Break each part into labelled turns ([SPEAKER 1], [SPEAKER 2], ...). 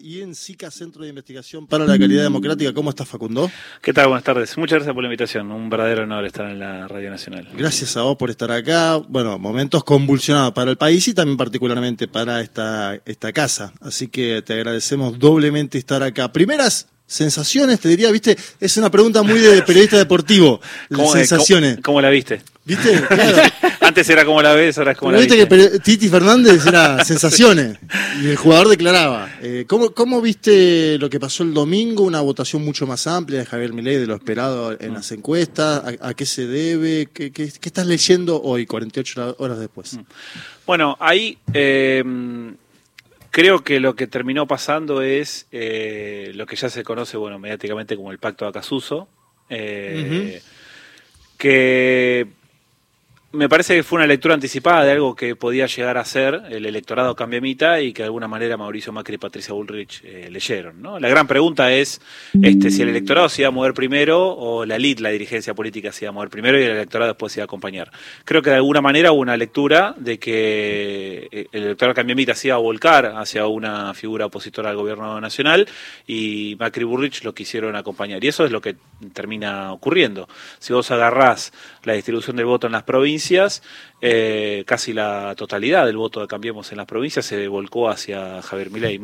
[SPEAKER 1] y en SICA, Centro de Investigación para la Calidad Democrática. ¿Cómo estás, Facundo?
[SPEAKER 2] ¿Qué tal? Buenas tardes. Muchas gracias por la invitación. Un verdadero honor estar en la Radio Nacional.
[SPEAKER 1] Gracias a vos por estar acá. Bueno, momentos convulsionados para el país y también particularmente para esta, esta casa. Así que te agradecemos doblemente estar acá. Primeras sensaciones, te diría, viste, es una pregunta muy de periodista deportivo. Las sensaciones.
[SPEAKER 2] ¿cómo, la viste?
[SPEAKER 1] ¿Viste?
[SPEAKER 2] Antes era como la ves, ahora es como la
[SPEAKER 1] viste. Que Titi Fernández era sensaciones y el jugador declaraba. Eh, ¿cómo, ¿Cómo viste lo que pasó el domingo? Una votación mucho más amplia de Javier Milei de lo esperado en las encuestas. ¿A, qué se debe? ¿Qué, ¿Qué, estás leyendo hoy, 48 horas después?
[SPEAKER 2] Bueno, ahí eh, creo que lo que terminó pasando es eh, lo que ya se conoce, bueno, mediáticamente como el Pacto de Acasuso. Que me parece que fue una lectura anticipada de algo que podía llegar a ser el electorado cambiamita y que de alguna manera Mauricio Macri y Patricia Bullrich eh, leyeron. ¿no? La gran pregunta es este, si el electorado se iba a mover primero o la elite, la dirigencia política, se iba a mover primero y el electorado después se iba a acompañar. Creo que de alguna manera hubo una lectura de que eh, el electorado cambiamita se iba a volcar hacia una figura opositora al gobierno nacional y Macri y Bullrich lo quisieron acompañar. Y eso es lo que termina ocurriendo. Si vos agarrás la distribución del voto en las provincias, eh, casi la totalidad del voto de Cambiemos en las provincias se volcó hacia Javier Milei.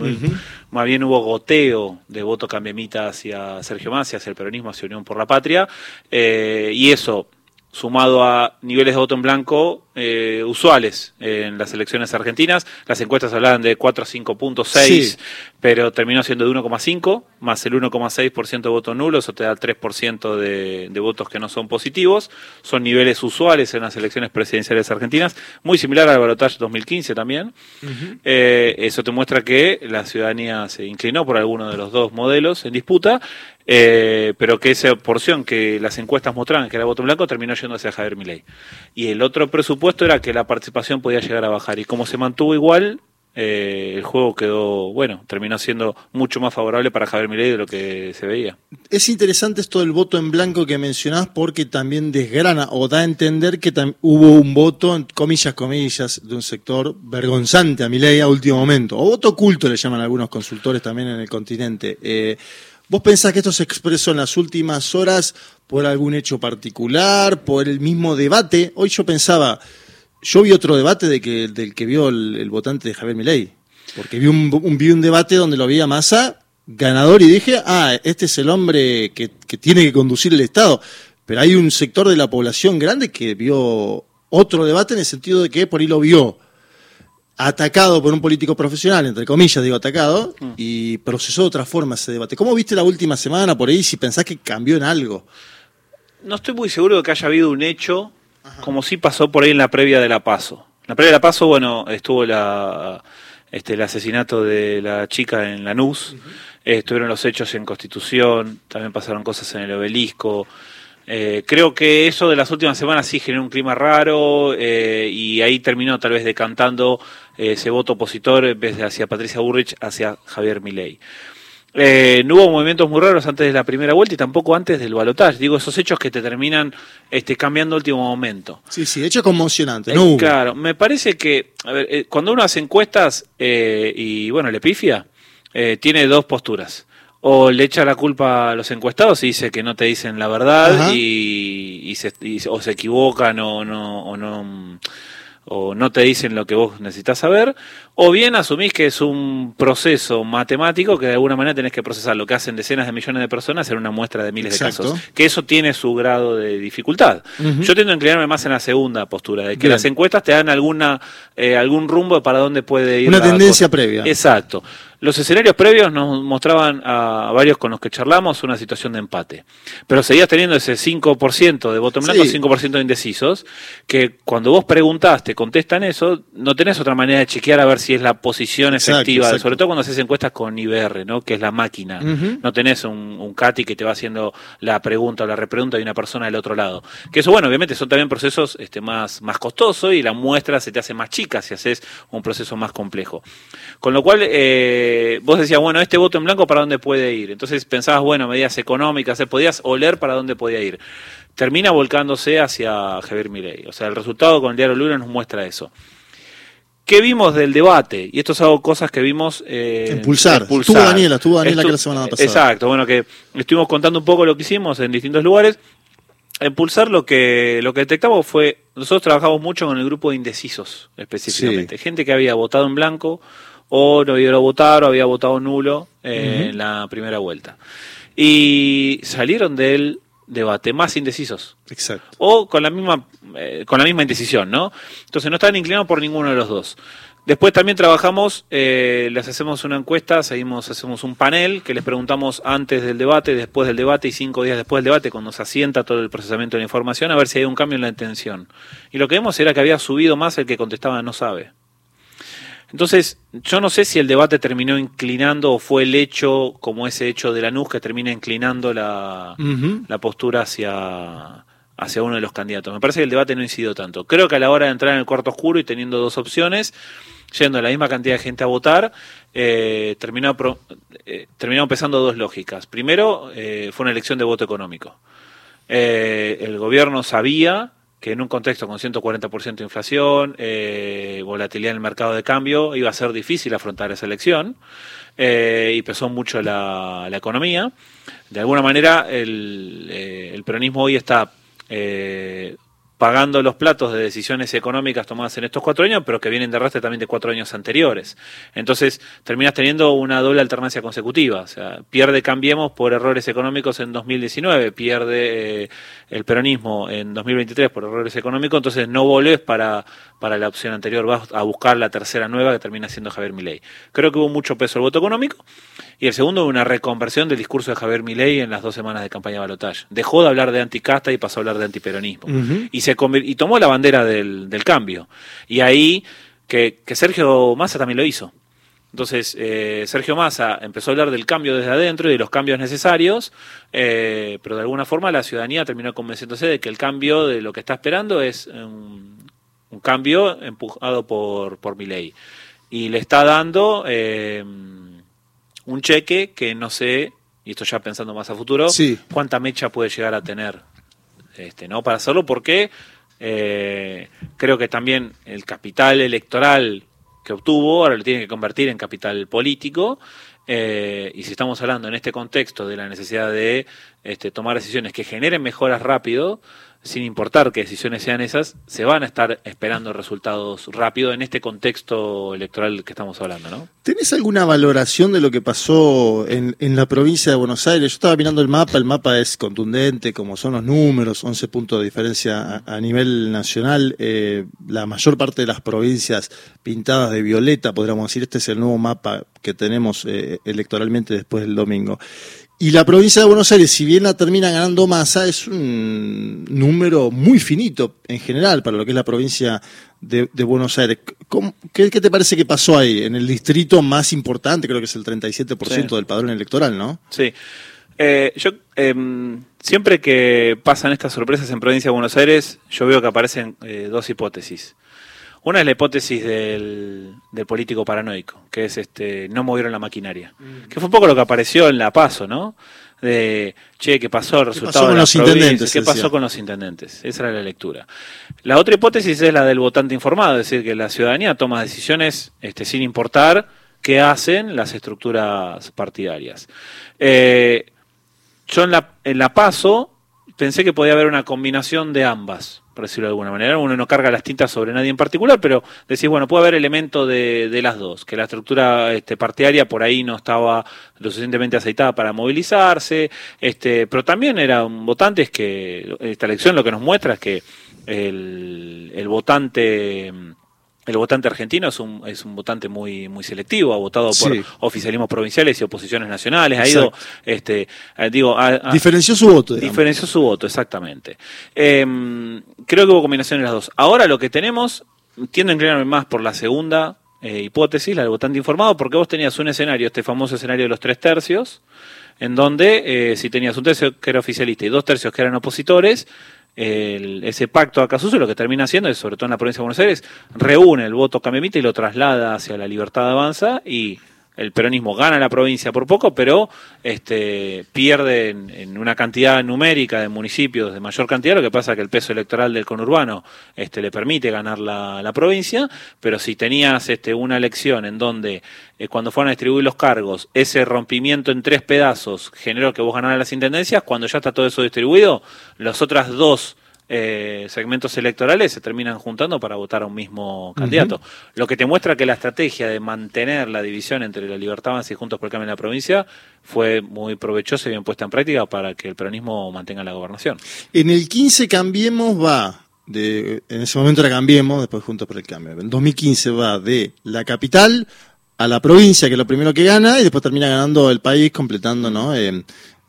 [SPEAKER 2] Más bien hubo goteo de voto cambiemita hacia Sergio Massa, hacia el peronismo, hacia Unión por la Patria, eh, y eso sumado a niveles de voto en blanco eh, usuales en las elecciones argentinas. Las encuestas hablaban de 4 a 5 puntos, 6, pero terminó siendo de 1,5, más el 1,6% de votos nulos, eso te da 3% de, de votos que no son positivos. Son niveles usuales en las elecciones presidenciales argentinas, muy similar al balotaje 2015 también. Eh, eso te muestra que la ciudadanía se inclinó por alguno de los dos modelos en disputa eh, pero que esa porción que las encuestas mostraban que era voto blanco terminó yendo hacia Javier Milei. Y el otro presupuesto era que la participación podía llegar a bajar. Y como se mantuvo igual, eh, el juego quedó, bueno, terminó siendo mucho más favorable para Javier Milei de lo que se veía.
[SPEAKER 1] Es interesante esto del voto en blanco que mencionás porque también desgrana o da a entender que hubo un voto, comillas, comillas, de un sector vergonzante a Milei a último momento. O voto oculto le llaman algunos consultores también en el continente. Eh, ¿Vos pensás que esto se expresó en las últimas horas por algún hecho particular, por el mismo debate? Hoy yo pensaba, yo vi otro debate de que, del que vio el, votante de Javier Milei, porque vi un, vi un debate donde lo veía Massa ganador y dije, ah, este es el hombre que, que tiene que conducir el Estado. Pero hay un sector de la población grande que vio otro debate en el sentido de que por ahí lo vio atacado por un político profesional, entre comillas digo atacado, mm. y procesó de otra forma ese debate. ¿Cómo viste la última semana por ahí si pensás que cambió en algo?
[SPEAKER 2] No estoy muy seguro de que haya habido un hecho como si pasó por ahí en la previa de la PASO. En la previa de la PASO, bueno, estuvo la, este, el asesinato de la chica en Lanús, estuvieron los hechos en Constitución, también pasaron cosas en el obelisco, eh, creo que eso de las últimas semanas sí generó un clima raro eh, y ahí terminó tal vez decantando eh, ese voto opositor en vez de hacia Patricia Burrich, hacia Javier Milei. no hubo movimientos muy raros antes de la primera vuelta y tampoco antes del balotaje. Digo, esos hechos que te terminan este, cambiando último momento.
[SPEAKER 1] Sí, sí, hechos conmocionantes.
[SPEAKER 2] No Claro, me parece que a ver, cuando uno hace encuestas y bueno, le pifia, tiene dos posturas o le echa la culpa a los encuestados y dice que no te dicen la verdad y, se, o se equivocan o no, o no o no te dicen lo que vos necesitas saber, o bien asumís que es un proceso matemático que de alguna manera tenés que procesar lo que hacen decenas de millones de personas en una muestra de miles de casos, que eso tiene su grado de dificultad. Yo tiendo a inclinarme más en la segunda postura, de que las encuestas te dan alguna eh, algún rumbo para dónde puede ir.
[SPEAKER 1] Una tendencia previa.
[SPEAKER 2] Exacto. Los escenarios previos nos mostraban a varios con los que charlamos una situación de empate. Pero seguías teniendo ese 5% de voto en blanco, 5% de indecisos, que cuando vos preguntaste, contestan eso, no tenés otra manera de chequear a ver si es la posición efectiva, sobre todo cuando haces encuestas con IBR, ¿no? que es la máquina. No tenés un, un CATI que te va haciendo la pregunta o la repregunta de una persona del otro lado. Que eso, bueno, obviamente son también procesos este, más, más costosos y la muestra se te hace más chica si haces un proceso más complejo. Con lo cual, eh, eh, vos decías, bueno, este voto en blanco, ¿para dónde puede ir? Entonces pensabas, bueno, medidas económicas, eh, podías oler para dónde podía ir. Termina volcándose hacia Javier Milei. O sea, el resultado con el diario Luna nos muestra eso. ¿Qué vimos del debate? Y esto es algo cosas que vimos
[SPEAKER 1] eh, impulsar. Estuvo Daniela, estuvo Daniela que la semana pasada.
[SPEAKER 2] Exacto, bueno, que estuvimos contando un poco lo que hicimos en distintos lugares. Impulsar lo que lo que detectamos fue, nosotros trabajamos mucho con el grupo de indecisos específicamente, gente que había votado en blanco o no había votar o había votado nulo eh, en la primera vuelta. Y salieron del debate más indecisos.
[SPEAKER 1] Exacto.
[SPEAKER 2] O con la misma eh, con la misma indecisión, ¿no? Entonces no estaban inclinados por ninguno de los dos. Después también trabajamos, eh, les hacemos una encuesta, seguimos, hacemos un panel que les preguntamos antes del debate, después del debate y cinco días después del debate, cuando se asienta todo el procesamiento de la información, a ver si hay un cambio en la intención. Y lo que vemos era que había subido más el que contestaba no sabe. Entonces, yo no sé si el debate terminó inclinando o fue el hecho, como ese hecho de la NUS, que termina inclinando la, la postura hacia, hacia uno de los candidatos. Me parece que el debate no incidió tanto. Creo que a la hora de entrar en el cuarto oscuro y teniendo dos opciones, yendo la misma cantidad de gente a votar, eh, terminó, eh, terminó empezando dos lógicas. Primero, eh, fue una elección de voto económico. Eh, el gobierno sabía que en un contexto con 140% de inflación, eh, volatilidad en el mercado de cambio, iba a ser difícil afrontar esa elección eh, y pesó mucho la, economía. De alguna manera, el, eh, peronismo hoy está pagando los platos de decisiones económicas tomadas en estos cuatro años, pero que vienen de arrastre también de cuatro años anteriores. Entonces, terminas teniendo una doble alternancia consecutiva. O sea, pierde Cambiemos por errores económicos en 2019, pierde eh, el peronismo en 2023 por errores económicos, entonces no volvés para, para la opción anterior, vas a buscar la tercera nueva que termina siendo Javier Milei. Creo que hubo mucho peso el voto económico y el segundo, una reconversión del discurso de Javier Milei en las dos semanas de campaña de balotaje. Dejó de hablar de anticasta y pasó a hablar de antiperonismo. y, se y tomó la bandera del, del cambio. Y ahí que, que, Sergio Massa también lo hizo. Entonces, eh, Sergio Massa empezó a hablar del cambio desde adentro y de los cambios necesarios, eh, pero de alguna forma la ciudadanía terminó convenciéndose de que el cambio de lo que está esperando es un, un cambio empujado por, por Milei. Y le está dando eh, un cheque que no sé, y esto ya pensando más a futuro,
[SPEAKER 1] sí.
[SPEAKER 2] cuánta mecha puede llegar a tener este, ¿no? para hacerlo, porque eh, creo que también el capital electoral que obtuvo ahora lo tiene que convertir en capital político. Eh, y si estamos hablando en este contexto de la necesidad de este, tomar decisiones que generen mejoras rápido, sin importar qué decisiones sean esas, se van a estar esperando resultados rápido en este contexto electoral que estamos hablando, ¿no?
[SPEAKER 1] ¿Tenés alguna valoración de lo que pasó en, en, la provincia de Buenos Aires? Yo estaba mirando el mapa, el mapa es contundente, como son los números, 11 puntos de diferencia a, nivel nacional, eh, la mayor parte de las provincias pintadas de violeta, podríamos decir, este es el nuevo mapa que tenemos eh, electoralmente después del domingo. Y la provincia de Buenos Aires, si bien la termina ganando masa, es un número muy finito en general para lo que es la provincia de, de Buenos Aires. Qué, qué, te parece que pasó ahí? En el distrito más importante, creo que es el 37% sí. del padrón electoral, ¿no?
[SPEAKER 2] Sí. Eh, yo eh, siempre que pasan estas sorpresas en provincia de Buenos Aires, yo veo que aparecen eh, dos hipótesis. Una es la hipótesis del, del, político paranoico, que es este no movieron la maquinaria. Mm. Que fue un poco lo que apareció en La Paso, ¿no? De, che, ¿qué pasó? El resultado
[SPEAKER 1] ¿Qué pasó con los intendentes?
[SPEAKER 2] ¿Qué pasó con los intendentes? Esa era la lectura. La otra hipótesis es la del votante informado, es decir, que la ciudadanía toma decisiones este, sin importar qué hacen las estructuras partidarias. Eh, yo en la, en la Paso pensé que podía haber una combinación de ambas por decirlo de alguna manera. Uno no carga las tintas sobre nadie en particular, pero decís, bueno, puede haber elementos de, las dos, que la estructura este, partidaria por ahí no estaba lo suficientemente aceitada para movilizarse, este, pero también eran votantes que, esta elección lo que nos muestra es que el, el votante el votante argentino es un, es un votante muy, muy selectivo, ha votado por sí. oficialismos provinciales y oposiciones nacionales, ha ido, este, digo, a, a,
[SPEAKER 1] diferenció su voto.
[SPEAKER 2] Digamos. Diferenció su voto, exactamente. Eh, creo que hubo combinación de las dos. Ahora lo que tenemos, tiendo a inclinarme más por la segunda eh, hipótesis, la del votante informado, porque vos tenías un escenario, este famoso escenario de los tres tercios, en donde eh, si tenías un tercio que era oficialista y dos tercios que eran opositores, el, ese pacto Acasuso lo que termina haciendo es, sobre todo en la provincia de Buenos Aires, reúne el voto camemita y lo traslada hacia la libertad de avanza y el peronismo gana la provincia por poco, pero este, pierde en, una cantidad numérica de municipios de mayor cantidad, lo que pasa que el peso electoral del conurbano este, le permite ganar la, provincia, pero si tenías este, una elección en donde eh, cuando fueron a distribuir los cargos, ese rompimiento en tres pedazos generó que vos ganaras las intendencias, cuando ya está todo eso distribuido, las otras dos eh, segmentos electorales se terminan juntando para votar a un mismo candidato. Lo que te muestra que la estrategia de mantener la división entre la Libertad Avanza y Juntos por el Cambio en la provincia fue muy provechosa y bien puesta en práctica para que el peronismo mantenga la gobernación.
[SPEAKER 1] En el 15 Cambiemos va de, en ese momento era Cambiemos, después Juntos por el Cambio. En 2015 va de la capital a la provincia, que es lo primero que gana, y después termina ganando el país, completando, ¿no? Eh,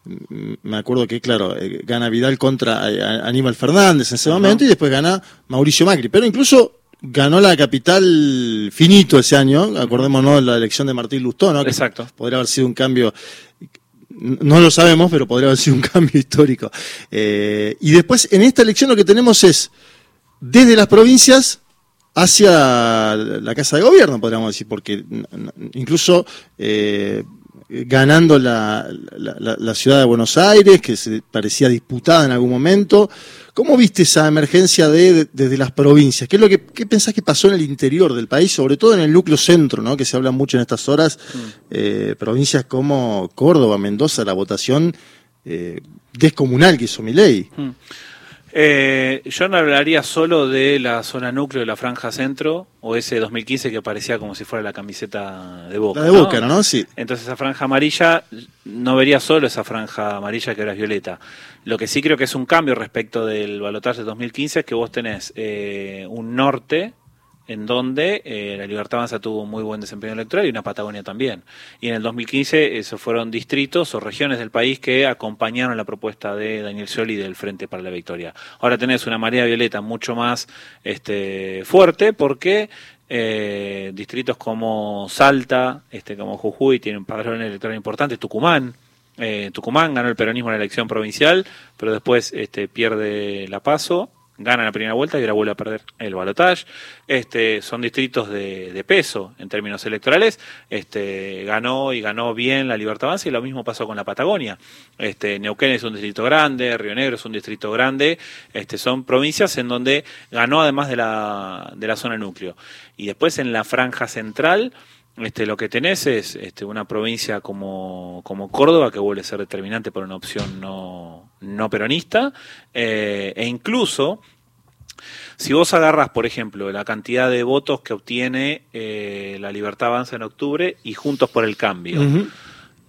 [SPEAKER 1] me acuerdo que, claro, eh, gana Vidal contra eh, Aníbal Fernández en ese momento y después gana Mauricio Macri. Pero incluso ganó la capital finito ese año, acordémonos de la elección de Martín Lustó, ¿no?
[SPEAKER 2] Exacto.
[SPEAKER 1] Podría haber sido un cambio, no lo sabemos, pero podría haber sido un cambio histórico. Eh, y después, en esta elección lo que tenemos es, desde las provincias hacia la Casa de Gobierno, podríamos decir, porque incluso ganando la, la, ciudad de Buenos Aires, que se parecía disputada en algún momento. ¿Cómo viste esa emergencia de, desde las provincias? ¿Qué es lo que qué pensás que pasó en el interior del país, sobre todo en el núcleo centro, ¿no? que se habla mucho en estas horas? Mm. Eh, provincias como Córdoba, Mendoza, la votación eh, descomunal que hizo mi ley. Mm.
[SPEAKER 2] Eh, yo no hablaría solo de la zona núcleo de la franja centro o ese 2015 que parecía como si fuera la camiseta de Boca.
[SPEAKER 1] La de Boca, ¿no? Sí.
[SPEAKER 2] Entonces esa franja amarilla, no vería solo esa franja amarilla que ahora es violeta. Lo que sí creo que es un cambio respecto del balotaje de 2015 es que vos tenés eh, un norte en donde eh, la Libertad Avanza tuvo muy buen desempeño electoral y una Patagonia también. Y en el 2015 esos fueron distritos o regiones del país que acompañaron la propuesta de Daniel Scioli del Frente para la Victoria. Ahora tenés una marea violeta mucho más este, fuerte porque eh, distritos como Salta, este, como Jujuy tienen un padrón electoral importante, Tucumán, eh, Tucumán ganó el peronismo en la elección provincial, pero después este, pierde la paso gana la primera vuelta y ahora vuelve a perder el balotaje. Este, son distritos de, peso en términos electorales. Este, ganó y ganó bien la Libertad Avanza y lo mismo pasó con la Patagonia. Este, Neuquén es un distrito grande, Río Negro es un distrito grande. Este, son provincias en donde ganó además de la, de la zona núcleo. Y después en la franja central este, lo que tenés es este, una provincia como, como Córdoba que vuelve a ser determinante por una opción no, no peronista, eh, e incluso si vos agarras, por ejemplo, la cantidad de votos que obtiene eh, la Libertad Avanza en octubre y Juntos por el Cambio,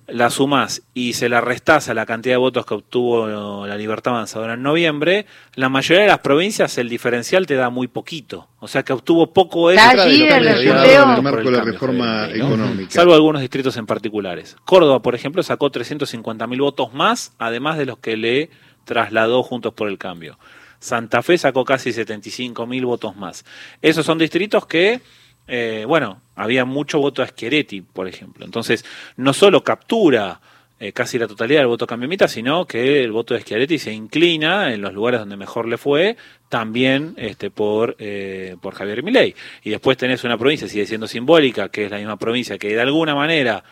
[SPEAKER 2] la sumás y se la restás a la cantidad de votos que obtuvo la Libertad Avanzadora en noviembre, la mayoría de las provincias el diferencial te da muy poquito. O sea que obtuvo poco
[SPEAKER 3] extra de
[SPEAKER 4] el marco de la reforma económica.
[SPEAKER 2] Salvo algunos distritos en particulares. Córdoba, por ejemplo, sacó 350.000 votos más, además de los que le trasladó Juntos por el Cambio. Santa Fe sacó casi 75.000 votos más. Esos son distritos que eh, bueno, había mucho voto a Schiaretti, por ejemplo. Entonces, no solo captura eh, casi la totalidad del voto cambiamita, sino que el voto de Schiaretti se inclina en los lugares donde mejor le fue, también este, por, eh, por Javier Milei. Y después tenés una provincia, sigue siendo simbólica, que es la misma provincia que de alguna manera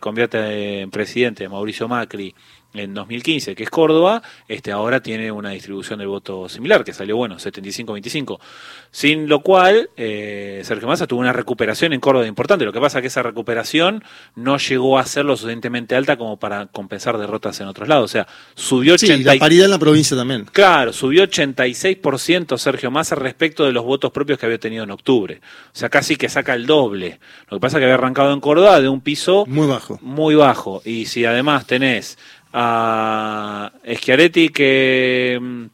[SPEAKER 2] convierte en presidente Mauricio Macri en 2015, que es Córdoba, este ahora tiene una distribución del voto similar, que salió bueno, 75-25. Sin lo cual, eh, Sergio Massa tuvo una recuperación en Córdoba importante. Lo que pasa es que esa recuperación no llegó a ser lo suficientemente alta como para compensar derrotas en otros lados. O sea, subió
[SPEAKER 1] sí, la paridad en la provincia también.
[SPEAKER 2] Claro, subió 86% Sergio Massa respecto de los votos propios que había tenido en octubre. O sea, casi que saca el doble. Lo que pasa es que había arrancado en Córdoba de un piso
[SPEAKER 1] muy bajo.
[SPEAKER 2] Muy bajo. Y si además tenés a Schiaretti que, mm,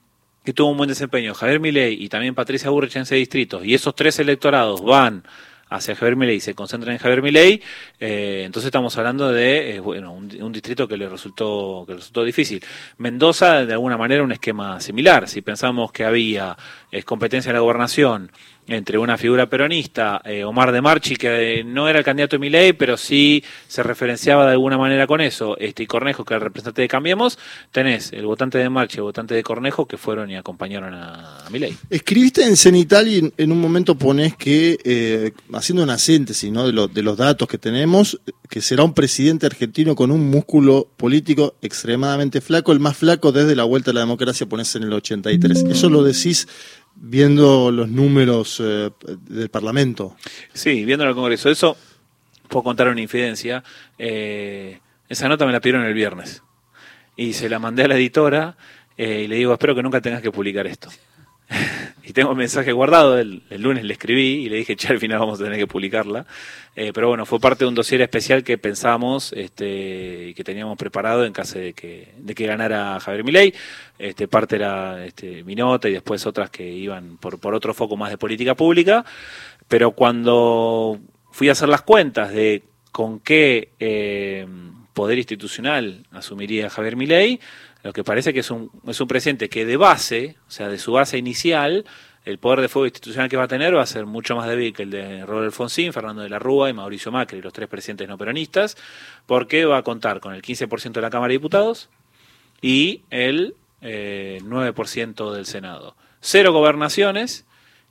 [SPEAKER 2] que tuvo un buen desempeño, Javier Milei y también Patricia Burrich en ese distrito, y esos tres electorados van hacia Javier Milei se concentran en Javier Milei, eh, entonces estamos hablando de eh, bueno, un, distrito que le resultó que resultó difícil. Mendoza, de alguna manera, un esquema similar. Si pensamos que había competencia en la gobernación entre una figura peronista, eh, Omar de Marchi, que no era el candidato de Milei, pero sí se referenciaba de alguna manera con eso, este, y Cornejo, que era el representante de Cambiemos, tenés el votante de Marchi y el votante de Cornejo que fueron y acompañaron a, a Milei.
[SPEAKER 1] Escribiste en Cenital y en, un momento pones que, eh, haciendo una síntesis ¿no? de, de los datos que tenemos, que será un presidente argentino con un músculo político extremadamente flaco, el más flaco desde la vuelta a la democracia, pones en el 83. Eso lo decís viendo los números eh, del Parlamento.
[SPEAKER 2] Sí, viendo el Congreso. Eso, puedo contar una infidencia. Eh, esa nota me la pidieron el viernes. Y se la mandé a la editora eh, y le digo, espero que nunca tengas que publicar esto. y tengo un mensaje guardado, el, lunes le escribí y le dije, che, al final vamos a tener que publicarla. Eh, pero bueno, fue parte de un dossier especial que pensamos este, y que teníamos preparado en caso de que, de que ganara Javier Milei. Este, parte era este, mi nota y después otras que iban por, por otro foco más de política pública. Pero cuando fui a hacer las cuentas de con qué eh, poder institucional asumiría Javier Milei, lo que parece que es un, es un presidente que de base, o sea, de su base inicial, el poder de fuego institucional que va a tener va a ser mucho más débil que el de Robert Alfonsín, Fernando de la Rúa y Mauricio Macri, los tres presidentes no peronistas, porque va a contar con el 15% de la Cámara de Diputados y el 9% eh, del Senado. Cero gobernaciones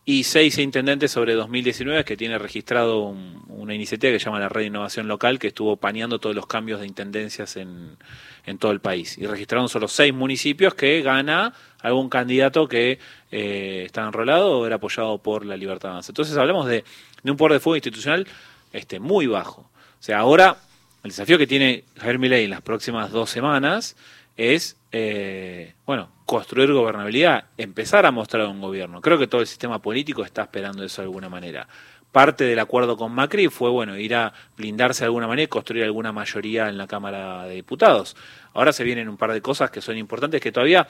[SPEAKER 2] y seis intendentes sobre 2019 que tiene registrado una iniciativa que se llama la Red Innovación Local que estuvo paneando todos los cambios de intendencias en, en todo el país. Y registraron solo seis municipios que gana algún candidato que eh, está enrolado o era apoyado por la Libertad Avanza. Entonces hablamos de, de un poder de fuego institucional este, muy bajo. O sea, ahora el desafío que tiene Javier Milei en las próximas dos semanas es, eh, bueno, construir gobernabilidad, empezar a mostrar un gobierno. Creo que todo el sistema político está esperando eso de alguna manera. Parte del acuerdo con Macri fue, bueno, ir a blindarse de alguna manera y construir alguna mayoría en la Cámara de Diputados. Ahora se vienen un par de cosas que son importantes que todavía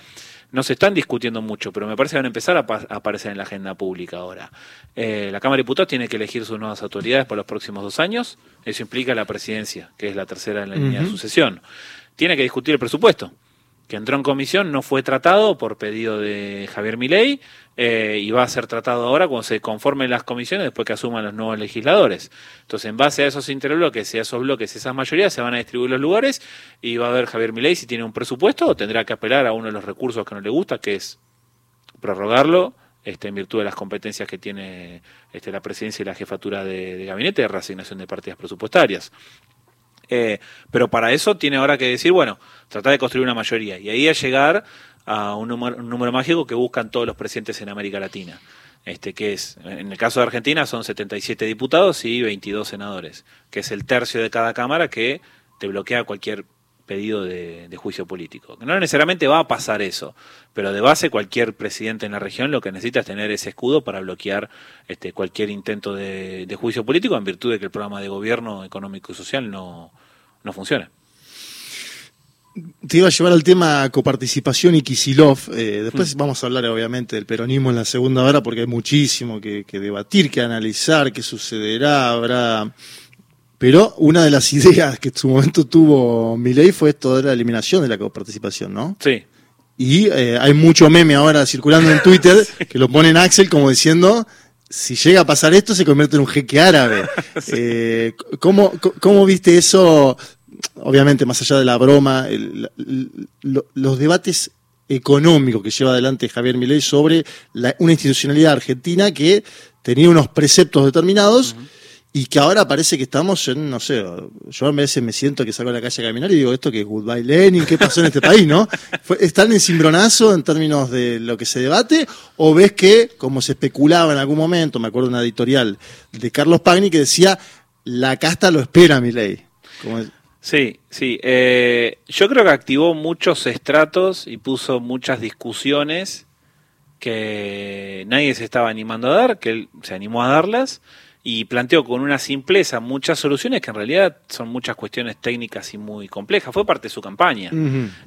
[SPEAKER 2] no se están discutiendo mucho, pero me parece que van a empezar a, aparecer en la agenda pública ahora. Eh, la Cámara de Diputados tiene que elegir sus nuevas autoridades por los próximos dos años. Eso implica la presidencia, que es la tercera en la línea de sucesión. Tiene que discutir el presupuesto que entró en comisión, no fue tratado por pedido de Javier Milei eh, y va a ser tratado ahora cuando se conformen las comisiones después que asuman los nuevos legisladores. Entonces, en base a esos interbloques y a esos bloques, esas mayorías, se van a distribuir los lugares y va a ver Javier Milei si tiene un presupuesto o tendrá que apelar a uno de los recursos que no le gusta, que es prorrogarlo este, en virtud de las competencias que tiene este, la presidencia y la jefatura de, de gabinete de reasignación de partidas presupuestarias. Eh, pero para eso tiene ahora que decir, bueno, tratar de construir una mayoría. Y ahí a llegar a un número, mágico que buscan todos los presidentes en América Latina. Este, que es, en el caso de Argentina son 77 diputados y 22 senadores, que es el tercio de cada cámara que te bloquea cualquier pedido de, juicio político. No necesariamente va a pasar eso, pero de base cualquier presidente en la región lo que necesita es tener ese escudo para bloquear este, cualquier intento de, juicio político en virtud de que el programa de gobierno económico y social no, no funciona.
[SPEAKER 1] Te iba a llevar al tema coparticipación y Kisilov. Eh, después mm. vamos a hablar, obviamente, del peronismo en la segunda hora, porque hay muchísimo que, que debatir, que analizar, qué sucederá. Habrá pero una de las ideas que en su momento tuvo Milei fue esto de la eliminación de la coparticipación, ¿no?
[SPEAKER 2] Sí.
[SPEAKER 1] Y eh, hay mucho meme ahora circulando en Twitter que lo ponen Axel como diciendo, si llega a pasar esto se convierte en un jeque árabe. Eh, ¿cómo, ¿cómo, viste eso? Obviamente, más allá de la broma, los debates económicos que lleva adelante Javier Milei sobre una institucionalidad argentina que tenía unos preceptos determinados y que ahora parece que estamos en, no sé, yo a veces me siento que salgo a la calle a caminar y digo, esto que es Goodbye Lenin, ¿qué pasó en este país, no? ¿Están en cimbronazo en términos de lo que se debate? ¿O ves que, como se especulaba en algún momento, me acuerdo de una editorial de Carlos Pagni que decía, la casta lo espera, mi ley?
[SPEAKER 2] Sí, sí. Eh, yo creo que activó muchos estratos y puso muchas discusiones que nadie se estaba animando a dar, que él se animó a darlas y planteó con una simpleza muchas soluciones que en realidad son muchas cuestiones técnicas y muy complejas. Fue parte de su campaña.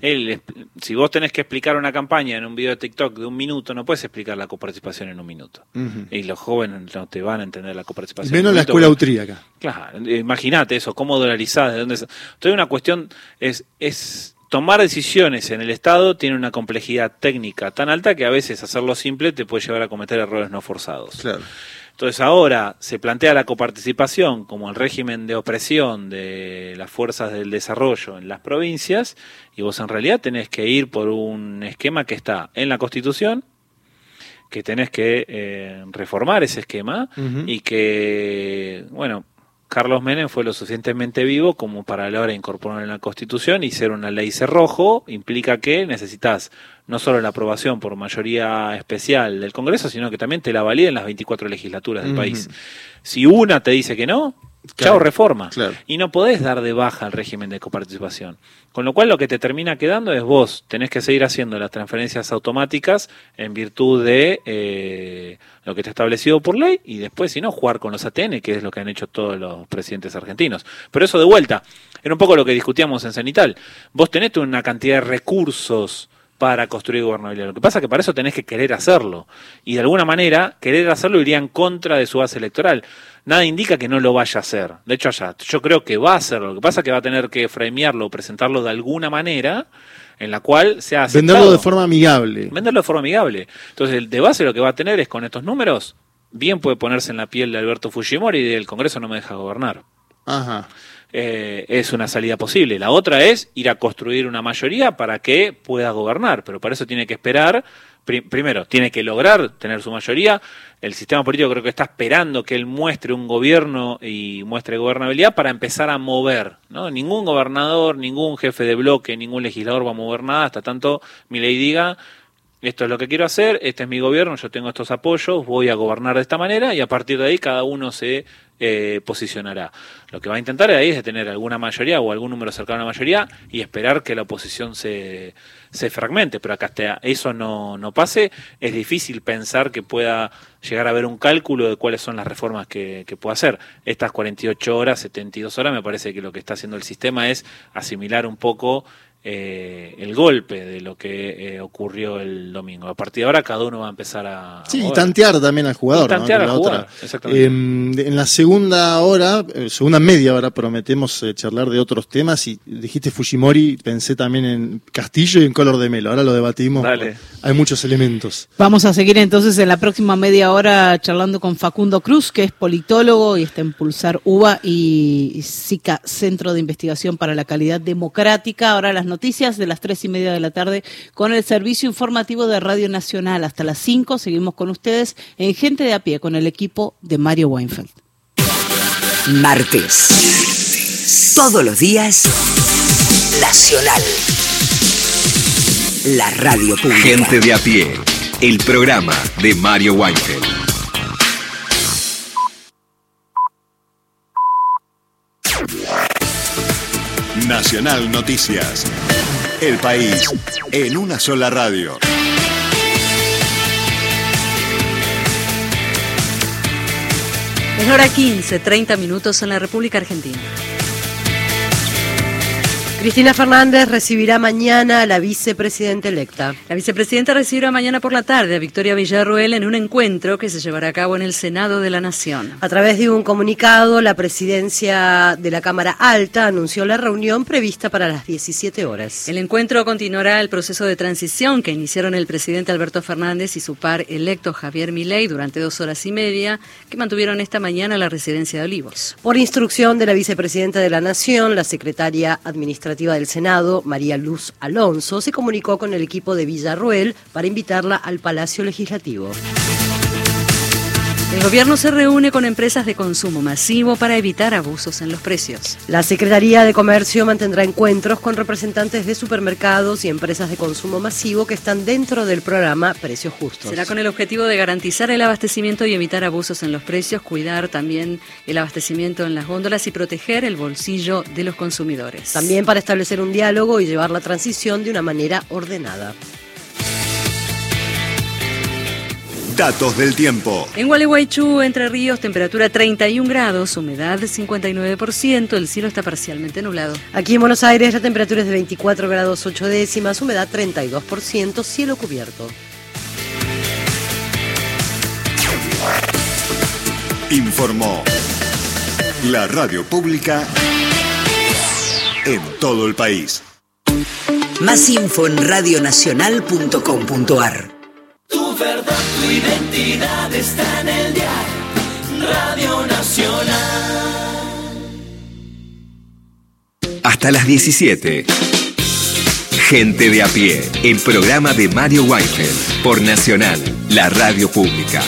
[SPEAKER 2] Él, si vos tenés que explicar una campaña en un video de TikTok de un minuto, no puedes explicar la coparticipación en un minuto. Y los jóvenes no te van a entender la coparticipación.
[SPEAKER 1] Menos
[SPEAKER 2] en
[SPEAKER 1] la escuela austríaca.
[SPEAKER 2] Claro, imagínate eso, cómo dolarizás, de dónde... Entonces una cuestión es... es tomar decisiones en el Estado tiene una complejidad técnica tan alta que a veces hacerlo simple te puede llevar a cometer errores no forzados.
[SPEAKER 1] Claro.
[SPEAKER 2] Entonces ahora se plantea la coparticipación como el régimen de opresión de las fuerzas del desarrollo en las provincias y vos en realidad tenés que ir por un esquema que está en la Constitución, que tenés que eh, reformar ese esquema y que, bueno, Carlos Menem fue lo suficientemente vivo como para la hora de incorporar en la Constitución y ser una ley cerrojo, implica que necesitas no solo la aprobación por mayoría especial del Congreso, sino que también te la validen las 24 legislaturas del país. Si una te dice que no, chao reforma. Y no podés dar de baja al régimen de coparticipación. Con lo cual lo que te termina quedando es vos tenés que seguir haciendo las transferencias automáticas en virtud de eh, lo que está establecido por ley y después, si no, jugar con los ATN, que es lo que han hecho todos los presidentes argentinos. Pero eso de vuelta, era un poco lo que discutíamos en Cenital. Vos tenés una cantidad de recursos para construir gobernabilidad. Lo que pasa es que para eso tenés que querer hacerlo. Y de alguna manera, querer hacerlo iría en contra de su base electoral nada indica que no lo vaya a hacer. De hecho, allá, yo creo que va a hacerlo. Lo que pasa es que va a tener que framearlo, presentarlo de alguna manera en la cual sea
[SPEAKER 1] Venderlo de forma amigable.
[SPEAKER 2] Venderlo de forma amigable. Entonces, el de base lo que va a tener es con estos números, bien puede ponerse en la piel de Alberto Fujimori y del Congreso no me deja gobernar.
[SPEAKER 1] Ajá.
[SPEAKER 2] Eh, es una salida posible. La otra es ir a construir una mayoría para que pueda gobernar, pero para eso tiene que esperar primero, tiene que lograr tener su mayoría. El sistema político creo que está esperando que él muestre un gobierno y muestre gobernabilidad para empezar a mover. ¿no? Ningún gobernador, ningún jefe de bloque, ningún legislador va a mover nada hasta tanto mi ley diga esto es lo que quiero hacer, este es mi gobierno, yo tengo estos apoyos, voy a gobernar de esta manera y a partir de ahí cada uno se eh, posicionará. Lo que va a intentar ahí es tener alguna mayoría o algún número cercano a la mayoría y esperar que la oposición se, se fragmente, pero acá eso no, no pase, es difícil pensar que pueda llegar a haber un cálculo de cuáles son las reformas que, que pueda hacer. Estas 48 horas, 72 horas, me parece que lo que está haciendo el sistema es asimilar un poco eh, el golpe de lo que eh, ocurrió el domingo. A partir de ahora cada uno va a empezar a...
[SPEAKER 1] Sí, y tantear también al jugador.
[SPEAKER 2] tantear al jugador,
[SPEAKER 1] em, en la segunda hora, eh, segunda media hora, prometemos charlar de otros temas y dijiste Fujimori, pensé también en Castillo y en Color de Melo. Ahora lo debatimos. Hay muchos elementos.
[SPEAKER 3] Vamos a seguir entonces en la próxima media hora charlando con Facundo Cruz, que es politólogo y está en Pulsar UBA y SICA, Centro de Investigación para la Calidad Democrática. Ahora las noticias de las tres y media de la tarde con el servicio informativo de Radio Nacional. Hasta las cinco seguimos con ustedes en Gente de a pie con el equipo de Mario Weinfeld.
[SPEAKER 5] Martes. Todos los días, Nacional. La radio pública.
[SPEAKER 6] Gente de a pie. El programa de Mario Weinfeld. Nacional Noticias. El país en una sola radio.
[SPEAKER 3] Es hora 15, 30 minutos en la República Argentina. Cristina Fernández recibirá mañana a la vicepresidenta electa.
[SPEAKER 7] La vicepresidenta recibirá mañana por la tarde a Victoria Villarruel en un encuentro que se llevará a cabo en el Senado de la Nación.
[SPEAKER 3] A través de un comunicado, la presidencia de la Cámara Alta anunció la reunión prevista para las 17 horas.
[SPEAKER 7] El encuentro continuará el proceso de transición que iniciaron el presidente Alberto Fernández y su par electo Javier Milei durante dos horas y media, que mantuvieron esta mañana la residencia de Olivos.
[SPEAKER 3] Por instrucción de la vicepresidenta de la Nación, la secretaria administrativa del Senado, María Luz Alonso, se comunicó con el equipo de Villarruel para invitarla al Palacio Legislativo.
[SPEAKER 7] El gobierno se reúne con empresas de consumo masivo para evitar abusos en los precios.
[SPEAKER 3] La Secretaría de Comercio mantendrá encuentros con representantes de supermercados y empresas de consumo masivo que están dentro del programa Precios Justos.
[SPEAKER 7] Será con el objetivo de garantizar el abastecimiento y evitar abusos en los precios, cuidar también el abastecimiento en las góndolas y proteger el bolsillo de los consumidores.
[SPEAKER 3] También para establecer un diálogo y llevar la transición de una manera ordenada.
[SPEAKER 6] Datos del tiempo.
[SPEAKER 7] En Gualeguaychú, Entre Ríos, temperatura 31 grados, humedad 59%, el cielo está parcialmente nublado.
[SPEAKER 3] Aquí en Buenos Aires la temperatura es de 24 grados 8 décimas, humedad 32%, cielo cubierto.
[SPEAKER 6] Informó la radio pública en todo el país.
[SPEAKER 5] Más info en radionacional.com.ar.
[SPEAKER 8] Tu verdad, tu identidad está en el diario Radio Nacional.
[SPEAKER 6] Hasta las 17. Gente de a pie, el programa de Mario Weinfeld por Nacional, la radio pública.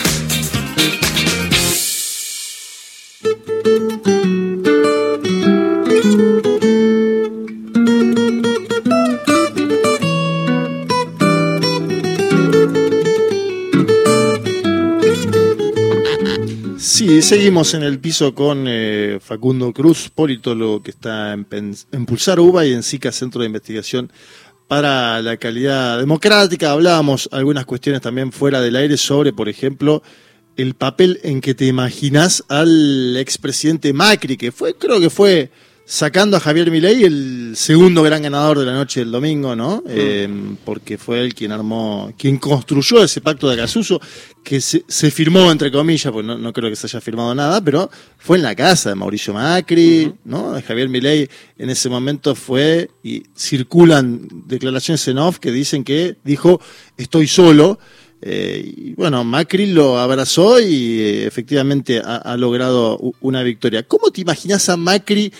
[SPEAKER 1] Sí, seguimos en el piso con eh, Facundo Cruz, politólogo que está en, en Pulsar UBA y en SICA, Centro de Investigación para la Calidad Democrática. Hablábamos algunas cuestiones también fuera del aire sobre, por ejemplo, el papel en que te imaginas al expresidente Macri, que fue, creo que fue sacando a Javier Milei el segundo gran ganador de la noche del domingo, ¿no? Eh, porque fue él quien armó, quien construyó ese pacto de Acasuso, que se, firmó, entre comillas, pues no, creo que se haya firmado nada, pero fue en la casa de Mauricio Macri, ¿no? Javier Milei en ese momento fue, y circulan declaraciones en off que dicen que dijo, estoy solo, eh, y bueno, Macri lo abrazó y eh, efectivamente ha, ha, logrado una victoria. ¿Cómo te imaginas a Macri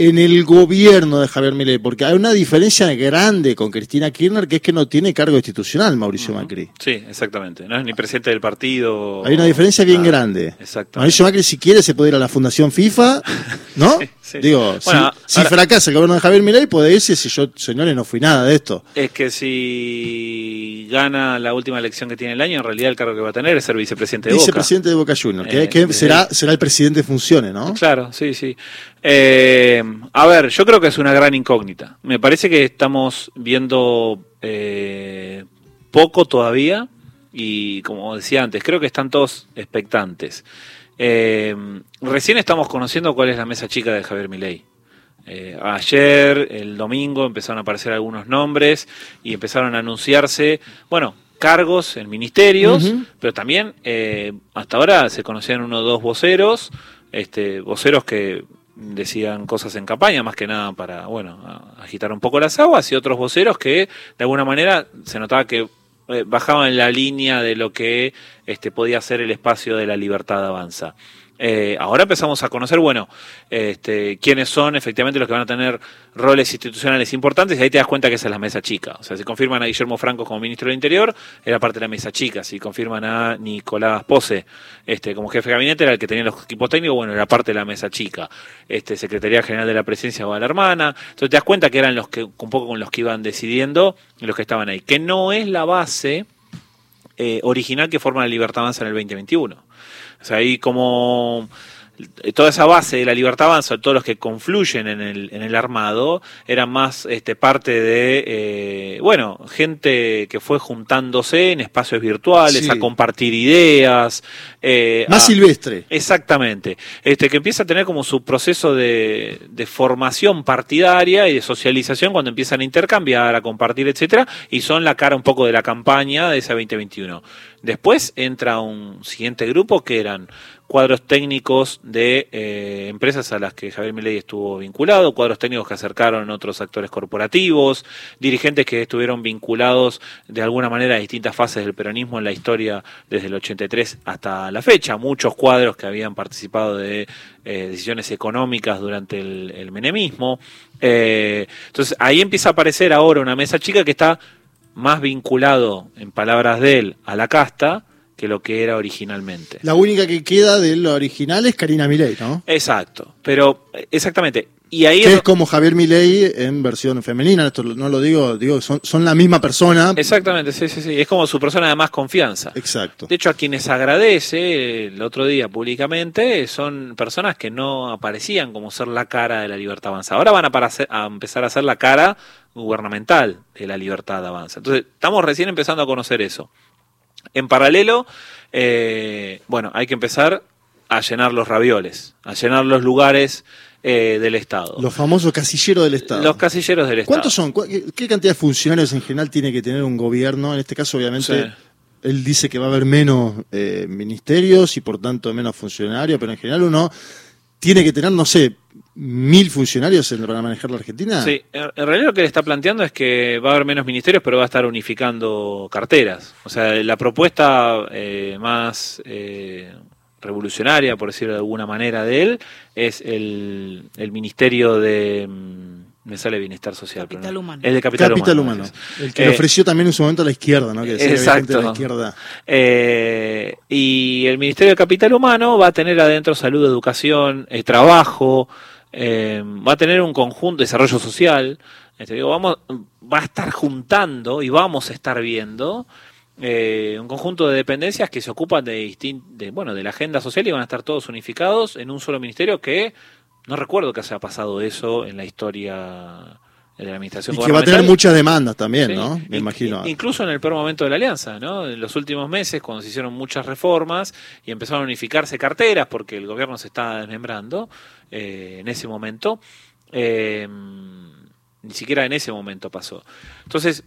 [SPEAKER 1] en el gobierno de Javier Milei, porque hay una diferencia grande con Cristina Kirchner, que es que no tiene cargo institucional Mauricio Macri.
[SPEAKER 2] Sí, exactamente. No es ni presidente del partido.
[SPEAKER 1] Hay una diferencia bien grande.
[SPEAKER 2] Exacto.
[SPEAKER 1] Mauricio Macri, si quiere, se puede ir a la Fundación FIFA, ¿no? Digo, si, fracasa el gobierno de Javier Milei, puede irse si yo, señores, no fui nada de esto.
[SPEAKER 2] Es que si gana la última elección que tiene el año, en realidad el cargo que va a tener es ser vicepresidente de
[SPEAKER 1] Boca. Vicepresidente de Boca Juniors, que, eh, será, será el presidente de funciones, ¿no?
[SPEAKER 2] Claro, sí, sí. Eh, a ver, yo creo que es una gran incógnita. Me parece que estamos viendo eh, poco todavía y como decía antes, creo que están todos expectantes. Recién estamos conociendo cuál es la mesa chica de Javier Milei. Ayer, el domingo, empezaron a aparecer algunos nombres y empezaron a anunciarse, bueno, cargos en ministerios, pero también hasta ahora se conocían uno o dos voceros, este, voceros que decían cosas en campaña, más que nada para, bueno, agitar un poco las aguas, y otros voceros que de alguna manera se notaba que eh, bajaban en la línea de lo que este, podía ser el espacio de la libertad de avanza. Eh, ahora empezamos a conocer, bueno, este, quiénes son efectivamente los que van a tener roles institucionales importantes y ahí te das cuenta que esa es la mesa chica. O sea, si confirman a Guillermo Franco como ministro del Interior, era parte de la mesa chica. Si confirman a Nicolás Pose este, como jefe de gabinete, era el que tenía los equipos técnicos, bueno, era parte de la mesa chica. Este, Secretaría General de la Presidencia o a la hermana. Entonces te das cuenta que eran los que, un poco con los que iban decidiendo los que estaban ahí. Que no es la base eh, original que forma la Libertad Avanza en el 2021. O sea, ahí como toda esa base de la libertad avanza, todos los que confluyen en el, en el armado, eran más este, parte de, eh, bueno, gente que fue juntándose en espacios virtuales a compartir ideas.
[SPEAKER 1] Eh, más silvestre.
[SPEAKER 2] Exactamente. Este, que empieza a tener como su proceso de, de, formación partidaria y de socialización cuando empiezan a intercambiar, a compartir, etcétera, y son la cara un poco de la campaña de esa 2021. Después entra un siguiente grupo que eran cuadros técnicos de eh, empresas a las que Javier Milei estuvo vinculado, cuadros técnicos que acercaron otros actores corporativos, dirigentes que estuvieron vinculados de alguna manera a distintas fases del peronismo en la historia desde el 83 hasta la fecha, muchos cuadros que habían participado de eh, decisiones económicas durante el, menemismo. Eh, entonces ahí empieza a aparecer ahora una mesa chica que está más vinculado, en palabras de él, a la casta que lo que era originalmente.
[SPEAKER 1] La única que queda de lo original es Karina Milei, ¿no?
[SPEAKER 2] Exacto, pero exactamente. Y ahí
[SPEAKER 1] que es, como Javier Milei en versión femenina, esto no lo digo, digo, son, son la misma persona.
[SPEAKER 2] Exactamente, sí, sí, sí, es como su persona de más confianza.
[SPEAKER 1] Exacto.
[SPEAKER 2] De hecho, a quienes agradece el otro día públicamente son personas que no aparecían como ser la cara de la libertad avanza. Ahora van a, a empezar a ser la cara gubernamental de la libertad avanza. Entonces, estamos recién empezando a conocer eso. En paralelo, eh, bueno, hay que empezar a llenar los ravioles, a llenar los lugares eh, del Estado.
[SPEAKER 1] Los famosos casilleros del Estado.
[SPEAKER 2] Los casilleros del Estado.
[SPEAKER 1] ¿Cuántos son? ¿Qué cantidad de funcionarios en general tiene que tener un gobierno? En este caso, obviamente, él dice que va a haber menos eh, ministerios y por tanto menos funcionarios, pero en general uno tiene que tener, no sé, mil funcionarios para manejar la Argentina.
[SPEAKER 2] Sí, en realidad lo que le está planteando es que va a haber menos ministerios, pero va a estar unificando carteras. O sea, la propuesta eh, más eh, revolucionaria, por decirlo de alguna manera, de él es el, el Ministerio de mm, me sale bienestar social.
[SPEAKER 3] Capital humano.
[SPEAKER 2] El de capital,
[SPEAKER 1] humano. El que le eh, ofreció también en su momento a la izquierda, ¿no? Que
[SPEAKER 2] exacto.
[SPEAKER 1] la izquierda.
[SPEAKER 2] Eh, y el Ministerio de Capital Humano va a tener adentro salud, educación, eh, trabajo, va a tener un conjunto, desarrollo social. Este, digo, vamos, va a estar juntando y vamos a estar viendo un conjunto de dependencias que se ocupan de, de, bueno, de la agenda social y van a estar todos unificados en un solo ministerio que no recuerdo que haya pasado eso en la historia de la administración
[SPEAKER 1] y que va a tener muchas demandas también, ¿no? Me imagino.
[SPEAKER 2] Incluso en el peor momento de la alianza, ¿no? En los últimos meses, cuando se hicieron muchas reformas y empezaron a unificarse carteras porque el gobierno se estaba desmembrando, eh, en ese momento, eh, ni siquiera en ese momento pasó. Entonces,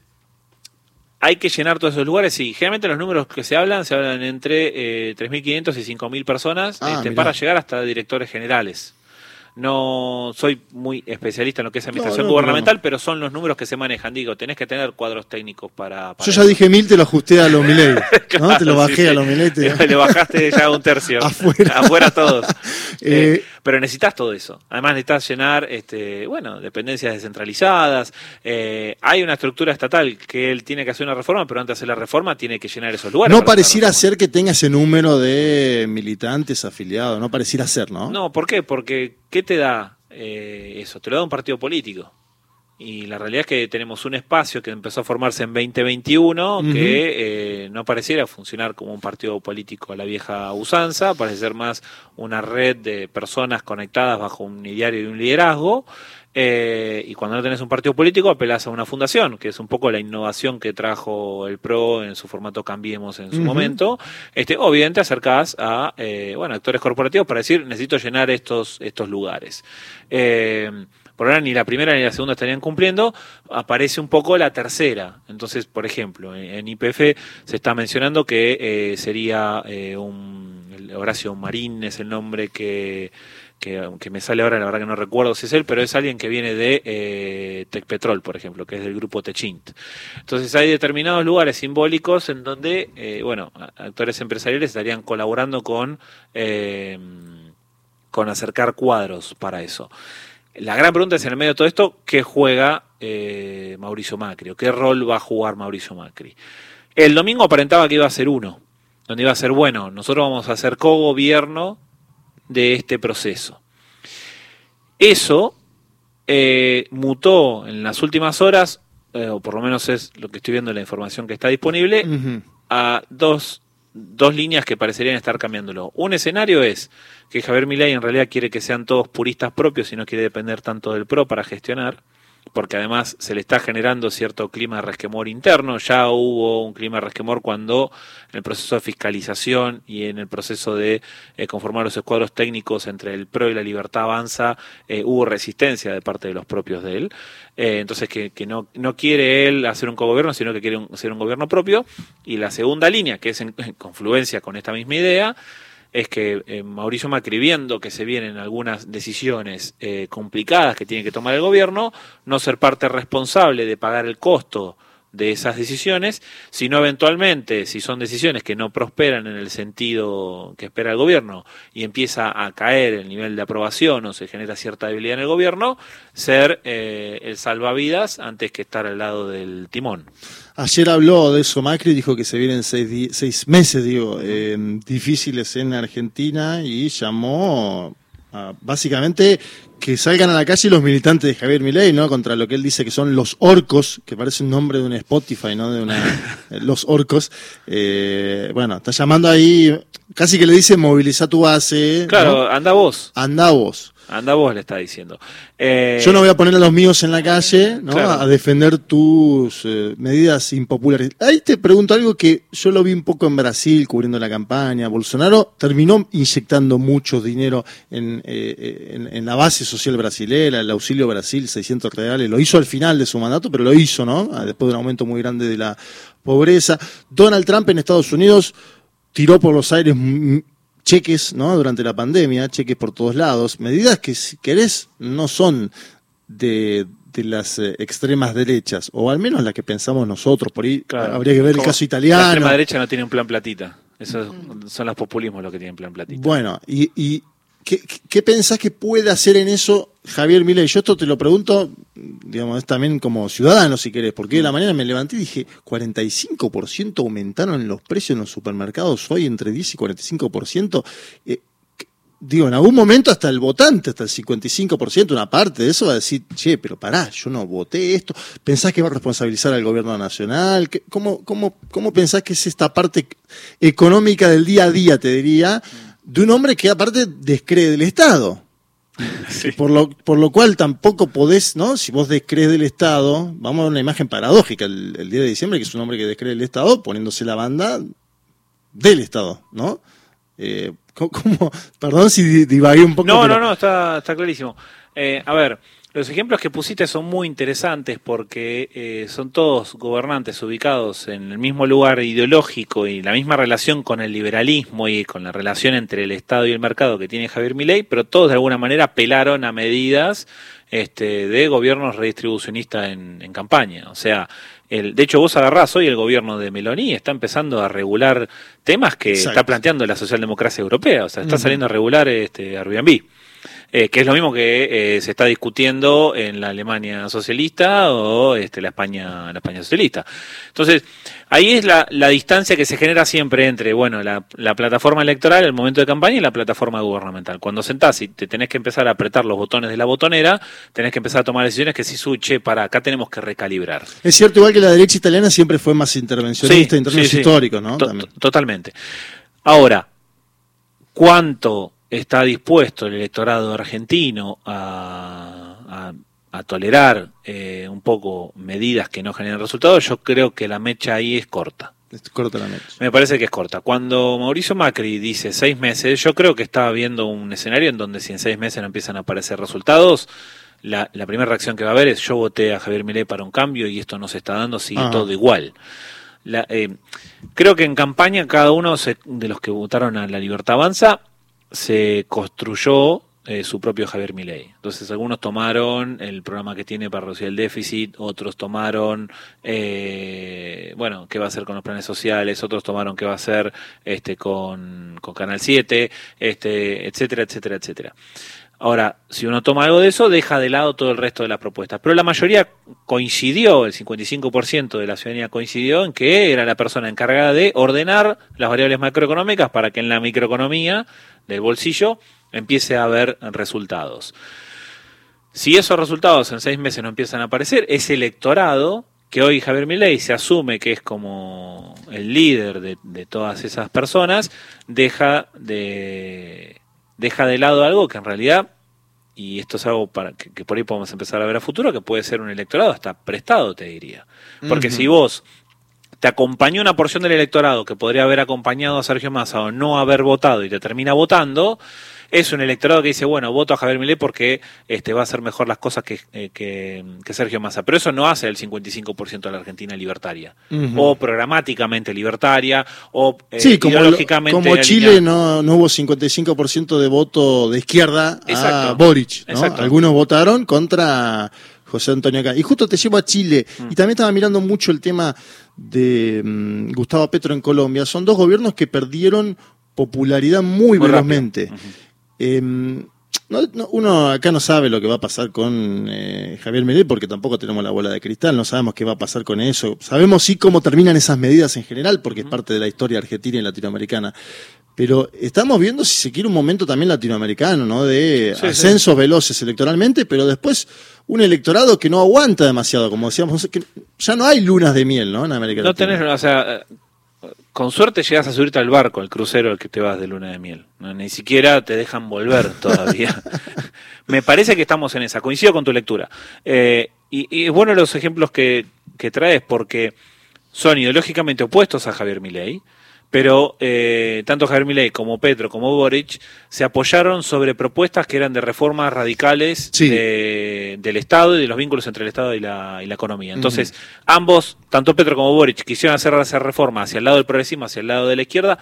[SPEAKER 2] hay que llenar todos esos lugares. Sí, generalmente los números que se hablan, se hablan entre eh, 3.500 y 5.000 personas
[SPEAKER 1] ah,
[SPEAKER 2] este, para llegar hasta directores generales. No soy muy especialista en lo que es administración gubernamental, pero son los números que se manejan. Digo, tenés que tener cuadros técnicos para.
[SPEAKER 1] Yo ya dije mil, te lo ajusté a los Milei. ¿no? Te lo bajé a los Milei.
[SPEAKER 2] Le bajaste ya un tercio.
[SPEAKER 1] Afuera.
[SPEAKER 2] Afuera todos. Eh, eh, pero necesitas todo eso. Además necesitas llenar, este, bueno, dependencias descentralizadas. Eh, hay una estructura estatal que él tiene que hacer una reforma, pero antes de hacer la reforma tiene que llenar esos lugares.
[SPEAKER 1] No pareciera ser que tenga ese número de militantes afiliados. No pareciera ser, ¿no?
[SPEAKER 2] No, ¿por qué? Porque ¿qué te da eso? Te lo da un partido político. Y la realidad es que tenemos un espacio que empezó a formarse en 2021 que eh, no pareciera funcionar como un partido político a la vieja usanza, parece ser más una red de personas conectadas bajo un ideario y un liderazgo. Eh, y cuando no tenés un partido político, apelás a una fundación, que es un poco la innovación que trajo el PRO en su formato Cambiemos en su momento. Este, obviamente acercás a eh, bueno, actores corporativos para decir, necesito llenar estos, estos lugares. Eh, por ahora ni la primera ni la segunda estarían cumpliendo, aparece un poco la tercera. Entonces, por ejemplo, en, IPF se está mencionando que eh, sería eh, un Horacio Marín es el nombre que, que, me sale ahora, la verdad que no recuerdo si es él, pero es alguien que viene de eh, por ejemplo, que es del grupo Techint. Entonces hay determinados lugares simbólicos en donde, eh, bueno, actores empresariales estarían colaborando con, con acercar cuadros para eso. La gran pregunta es en el medio de todo esto, ¿qué juega eh, Mauricio Macri? ¿O qué rol va a jugar Mauricio Macri? El domingo aparentaba que iba a ser uno, donde iba a ser, bueno, nosotros vamos a hacer co-gobierno de este proceso. Eso eh, mutó en las últimas horas, eh, o por lo menos es lo que estoy viendo en la información que está disponible, a dos dos líneas que parecerían estar cambiándolo. Un escenario es que Javier Milei en realidad quiere que sean todos puristas propios y no quiere depender tanto del PRO para gestionar, porque además se le está generando cierto clima de resquemor interno. Ya hubo un clima de resquemor cuando en el proceso de fiscalización y en el proceso de eh, conformar los escuadros técnicos entre el PRO y la Libertad Avanza eh, hubo resistencia de parte de los propios de él. Eh, entonces que, no, no, quiere él hacer un cogobierno, sino que quiere hacer un gobierno propio. Y la segunda línea, que es en confluencia con esta misma idea, es que eh, Mauricio Macri, viendo que se vienen algunas decisiones eh, complicadas que tiene que tomar el gobierno, no ser parte responsable de pagar el costo de esas decisiones, sino eventualmente, si son decisiones que no prosperan en el sentido que espera el gobierno y empieza a caer el nivel de aprobación o se genera cierta debilidad en el gobierno, ser eh, el salvavidas antes que estar al lado del timón.
[SPEAKER 1] Ayer habló de eso Macri, dijo que se vienen seis, meses, digo, eh, difíciles en Argentina y llamó a, básicamente que salgan a la calle los militantes de Javier Milei, ¿no? Contra lo que él dice que son los orcos, que parece un nombre de un Spotify, ¿no? De una, los orcos. Eh, bueno, está llamando ahí, casi que le dice moviliza tu base.
[SPEAKER 2] Claro, anda vos.
[SPEAKER 1] Anda vos.
[SPEAKER 2] Anda vos, le está diciendo.
[SPEAKER 1] Eh, Yo no voy a poner a los míos en la calle ¿no? a defender tus eh, medidas impopulares. Ahí te pregunto algo que yo lo vi un poco en Brasil cubriendo la campaña. Bolsonaro terminó inyectando mucho dinero en, eh, en, la base social brasilera, el auxilio Brasil, 600 reales. Lo hizo al final de su mandato, pero lo hizo, ¿no? Ah, después de un aumento muy grande de la pobreza. Donald Trump en Estados Unidos tiró por los aires cheques, ¿no? Durante la pandemia, cheques por todos lados, medidas que si querés no son de, de las eh, extremas derechas, o al menos las que pensamos nosotros, por ahí
[SPEAKER 2] Claro.
[SPEAKER 1] habría que ver el caso
[SPEAKER 2] La
[SPEAKER 1] italiano.
[SPEAKER 2] extrema derecha no tiene un plan platita. Eso son los populismos los que tienen plan platita.
[SPEAKER 1] Bueno, y, y ¿qué, qué pensás que puede hacer en eso Javier Milei? Yo esto te lo pregunto, digamos, es también como ciudadano, si querés, porque de la mañana me levanté y dije, 45% aumentaron los precios en los supermercados hoy, entre 10 y 45%. Eh, Digo, en algún momento hasta el votante, hasta el 55%, una parte de eso va a decir, che, pero pará, yo no voté esto. ¿Pensás que va a responsabilizar al gobierno nacional? ¿Qué- ¿Cómo, cómo, cómo pensás que es esta parte económica del día a día, te diría, de un hombre que aparte descree del Estado?
[SPEAKER 2] Sí.
[SPEAKER 1] Por lo, por lo cual tampoco podés, ¿no? Si vos descrees del Estado, vamos a una imagen paradójica el, el día de diciembre, que es un hombre que descree del Estado, poniéndose la banda del Estado, ¿no? Eh, ¿cómo- cómo? perdón si di- divagué un poco.
[SPEAKER 2] No,
[SPEAKER 1] pero-
[SPEAKER 2] no, no, está, está clarísimo. Eh, a ver, los ejemplos que pusiste son muy interesantes porque eh, son todos gobernantes ubicados en el mismo lugar ideológico y la misma relación con el liberalismo y con la relación entre el Estado y el mercado que tiene Javier Milei, pero todos de alguna manera apelaron a medidas este, de gobiernos redistribucionistas en, en campaña. O sea, el, de hecho vos agarrás hoy el gobierno de Meloni está empezando a regular temas que
[SPEAKER 1] Exacto.
[SPEAKER 2] está planteando la socialdemocracia europea. O sea, está saliendo a regular este, Airbnb. Eh, que es lo mismo que eh, se está discutiendo en la Alemania socialista o este, la España la España socialista. Entonces, ahí es la, la distancia que se genera siempre entre bueno la, la plataforma electoral, el momento de campaña y la plataforma gubernamental. Cuando sentás y te tenés que empezar a apretar los botones de la botonera, tenés que empezar a tomar decisiones que si su che, para acá tenemos que recalibrar.
[SPEAKER 1] Es cierto, igual que la derecha italiana siempre fue más intervencionista en términos
[SPEAKER 2] sí, sí.
[SPEAKER 1] históricos, ¿no?
[SPEAKER 2] Totalmente. Ahora, ¿cuánto está dispuesto el electorado argentino a, a- a tolerar eh, un poco medidas que no generen resultados? Yo creo que la mecha ahí es corta.
[SPEAKER 1] Corta la mecha.
[SPEAKER 2] Me parece que es corta. Cuando Mauricio Macri dice seis meses, yo creo que estaba viendo un escenario en donde si en seis meses no empiezan a aparecer resultados, la, la primera reacción que va a haber es yo voté a Javier Milei para un cambio y esto no se está dando, sigue
[SPEAKER 1] Ajá.
[SPEAKER 2] todo igual. La- eh, creo que en campaña cada uno se- de los que votaron a La Libertad Avanza se construyó eh, su propio Javier Milei. Entonces algunos tomaron el programa que tiene para reducir el déficit, otros tomaron, eh, bueno, qué va a hacer con los planes sociales, otros tomaron qué va a hacer este, con, con Canal 7, este, etcétera, etcétera, etcétera. Ahora, si uno toma algo de eso, deja de lado todo el resto de las propuestas. Pero la mayoría coincidió, el 55% de la ciudadanía coincidió en que era la persona encargada de ordenar las variables macroeconómicas para que en la microeconomía del bolsillo empiece a haber resultados. Si esos resultados en seis meses no empiezan a aparecer, ese electorado que hoy Javier Milei se asume que es como el líder de, de todas esas personas, deja de, deja de lado algo que en realidad, y esto es algo para que, que por ahí podemos empezar a ver a futuro, que puede ser un electorado hasta prestado, te diría. Porque si vos te acompañó una porción del electorado que podría haber acompañado a Sergio Massa o no haber votado y te termina votando, es un electorado que dice, bueno, voto a Javier Milei porque este, va a hacer mejor las cosas que, eh, que, que Sergio Massa. Pero eso no hace el 55% de la Argentina libertaria. O programáticamente libertaria, o eh,
[SPEAKER 1] Sí, como, lo-
[SPEAKER 2] ideológicamente
[SPEAKER 1] como Chile no, no hubo 55% de voto de izquierda a. Boric. ¿no?
[SPEAKER 2] Exacto.
[SPEAKER 1] Algunos votaron contra José Antonio Acá. Y justo te llevo a Chile.
[SPEAKER 2] Mm.
[SPEAKER 1] Y también estaba mirando mucho el tema de mm, Gustavo Petro en Colombia. Son dos gobiernos que perdieron popularidad muy,
[SPEAKER 2] Muy
[SPEAKER 1] velozmente. Eh, no- no- uno acá no sabe lo que va a pasar con eh, Javier Milei porque tampoco tenemos la bola de cristal, no sabemos qué va a pasar con eso. Sabemos sí cómo terminan esas medidas en general porque es parte de la historia argentina y latinoamericana. Pero estamos viendo, si se quiere, un momento también latinoamericano, ¿no? De
[SPEAKER 2] Sí, sí.
[SPEAKER 1] ascensos veloces electoralmente, pero después un electorado que no aguanta demasiado, como decíamos, que ya no hay lunas de miel, ¿no? En América
[SPEAKER 2] No
[SPEAKER 1] Latina.
[SPEAKER 2] tenés, o sea, con suerte llegas a subirte al barco, el crucero al que te vas de luna de miel. No, ni siquiera te dejan volver todavía. Me parece que estamos en esa. Coincido con tu lectura. Eh, y, y es bueno los ejemplos que, que traes porque son ideológicamente opuestos a Javier Milei. Pero eh, tanto Javier Milei como Petro como Boric se apoyaron sobre propuestas que eran de reformas radicales
[SPEAKER 1] Sí.
[SPEAKER 2] de- del Estado y de los vínculos entre el Estado y la, y la economía. Entonces, ambos, tanto Petro como Boric, quisieron hacer esa reforma hacia el lado del progresismo, hacia el lado de la izquierda,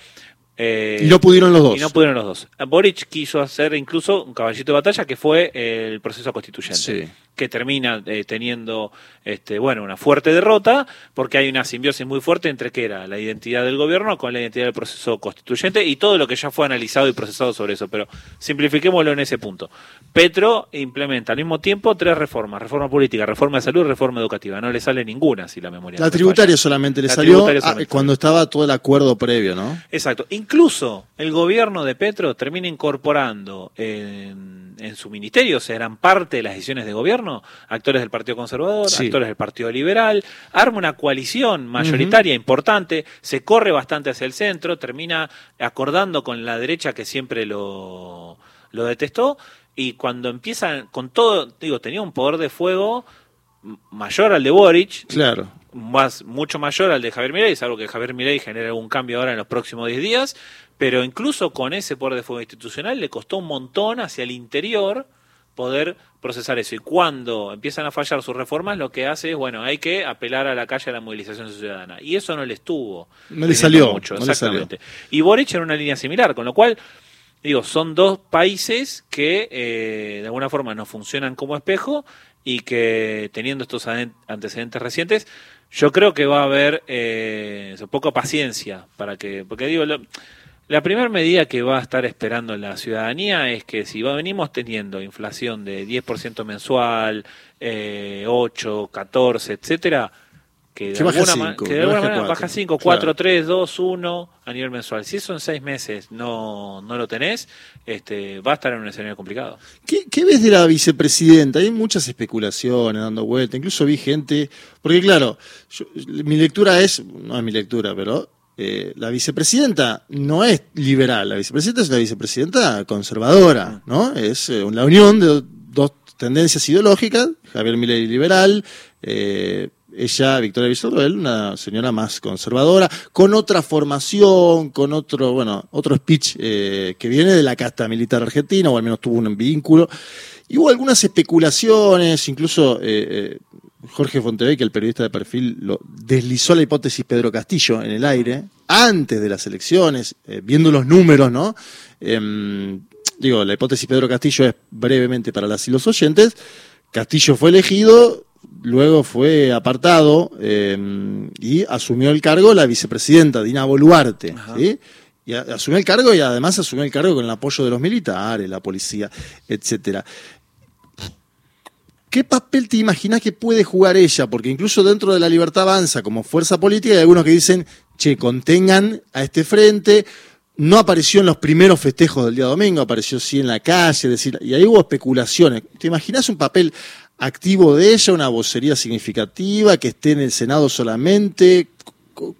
[SPEAKER 2] Eh,
[SPEAKER 1] y no pudieron los dos.
[SPEAKER 2] Y no pudieron los dos. Boric quiso hacer incluso un caballito de batalla que fue el proceso constituyente.
[SPEAKER 1] Sí.
[SPEAKER 2] Que termina eh, teniendo este, bueno, una fuerte derrota, porque hay una simbiosis muy fuerte entre que era la identidad del gobierno con la identidad del proceso constituyente y todo lo que ya fue analizado y procesado sobre eso. Pero simplifiquémoslo en ese punto. Petro implementa al mismo tiempo tres reformas: reforma política, reforma de salud, reforma educativa. No le sale ninguna si la memoria.
[SPEAKER 1] La
[SPEAKER 2] no
[SPEAKER 1] tributaria
[SPEAKER 2] falla.
[SPEAKER 1] solamente le
[SPEAKER 2] La
[SPEAKER 1] salió
[SPEAKER 2] solamente.
[SPEAKER 1] cuando estaba todo el acuerdo previo, ¿no?
[SPEAKER 2] Exacto. Incluso el gobierno de Petro termina incorporando en, en su ministerio, serán parte de las decisiones de gobierno, actores del Partido Conservador,
[SPEAKER 1] Sí.
[SPEAKER 2] actores del Partido Liberal, arma una coalición mayoritaria importante, se corre bastante hacia el centro, termina acordando con la derecha que siempre lo, lo detestó, y cuando empiezan con todo, digo, tenía un poder de fuego mayor al de Boric,
[SPEAKER 1] Claro.
[SPEAKER 2] Más, mucho mayor al de Javier Milei, es algo que Javier Milei genera algún cambio ahora en los próximos 10 días, pero incluso con ese poder de fuego institucional le costó un montón hacia el interior poder procesar eso. Y cuando empiezan a fallar sus reformas, lo que hace es, bueno, hay que apelar a la calle a la movilización ciudadana. Y eso no le estuvo.
[SPEAKER 1] No le salió,
[SPEAKER 2] mucho,
[SPEAKER 1] no le
[SPEAKER 2] exactamente. Y Boric en una línea similar, con lo cual, digo, son dos países que eh, de alguna forma no funcionan como espejo y que teniendo estos antecedentes recientes, yo creo que va a haber eh, poca paciencia para que, porque digo, lo- la primera medida que va a estar esperando la ciudadanía es que si va, venimos teniendo inflación de 10% mensual, eh, 8, 14, etcétera, que de
[SPEAKER 1] Que
[SPEAKER 2] alguna,
[SPEAKER 1] cinco,
[SPEAKER 2] que de alguna manera
[SPEAKER 1] cuatro.
[SPEAKER 2] baja 5,
[SPEAKER 1] Claro.
[SPEAKER 2] 4, 3, 2, 1 a nivel mensual. Si eso en seis meses no, no lo tenés, este, va a estar en un escenario complicado.
[SPEAKER 1] ¿Qué, qué ves de la vicepresidenta? Hay muchas especulaciones dando vuelta. Incluso vi gente. Porque, claro, yo- mi lectura es. No es mi lectura, pero. eh, la vicepresidenta no es liberal. La vicepresidenta es una vicepresidenta conservadora, ¿no? Es eh, la unión de do- dos tendencias ideológicas. Javier Milei liberal. eh, ella, Victoria Villarroel, una señora más conservadora, con otra formación, con otro, bueno, otro speech eh, que viene de la casta militar argentina, o al menos tuvo un vínculo. Y hubo algunas especulaciones, incluso eh, eh, Jorge Fontevecchia, el periodista de perfil, lo deslizó la hipótesis Pedro Castillo en el aire, antes de las elecciones, eh, viendo los números, ¿no? Em, digo, la hipótesis Pedro Castillo es brevemente para las y los oyentes. Castillo fue elegido, luego fue apartado eh, y asumió el cargo la vicepresidenta Dina Boluarte. ¿sí? Y asumió el cargo y además asumió el cargo con el apoyo de los militares, la policía, etcétera. ¿Qué papel te imaginas que puede jugar ella? Porque incluso dentro de la libertad avanza como fuerza política hay algunos que dicen, che, contengan a este frente. No apareció en los primeros festejos del día domingo, apareció sí en la calle, decir, y ahí hubo especulaciones. ¿Te imaginas un papel activo de ella, una vocería significativa, que esté en el Senado solamente?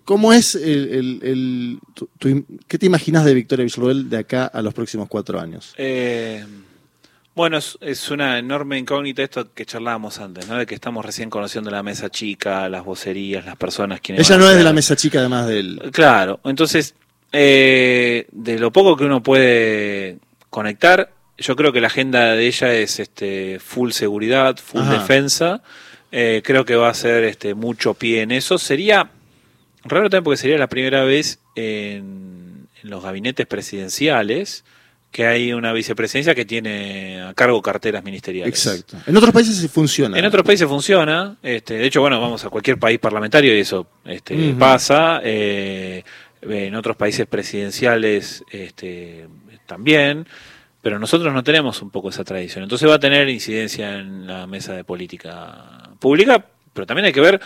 [SPEAKER 1] ¿Cómo es el, el- el- tu- tu- qué te imaginas de Victoria Villarroel de acá a los próximos cuatro años?
[SPEAKER 2] Eh, bueno, es, es una enorme incógnita esto que charlábamos antes, ¿no? De que estamos recién conociendo la mesa chica, las vocerías, las personas quienes
[SPEAKER 1] Ella no es de la mesa chica, además del.
[SPEAKER 2] Claro, entonces, eh, de lo poco que uno puede conectar, yo creo que la agenda de ella es este full seguridad, full
[SPEAKER 1] Ajá.
[SPEAKER 2] defensa. Eh, creo que va a ser este mucho pie en eso. Sería raro también porque sería la primera vez en, en los gabinetes presidenciales que hay una vicepresidencia que tiene a cargo carteras ministeriales.
[SPEAKER 1] Exacto. En otros países sí funciona.
[SPEAKER 2] En otros países funciona. Este, de hecho, bueno, vamos a cualquier país parlamentario y eso este, pasa. eh, en otros países presidenciales este, también. Pero nosotros no tenemos un poco esa tradición. Entonces va a tener incidencia en la mesa de política pública, pero también hay que ver,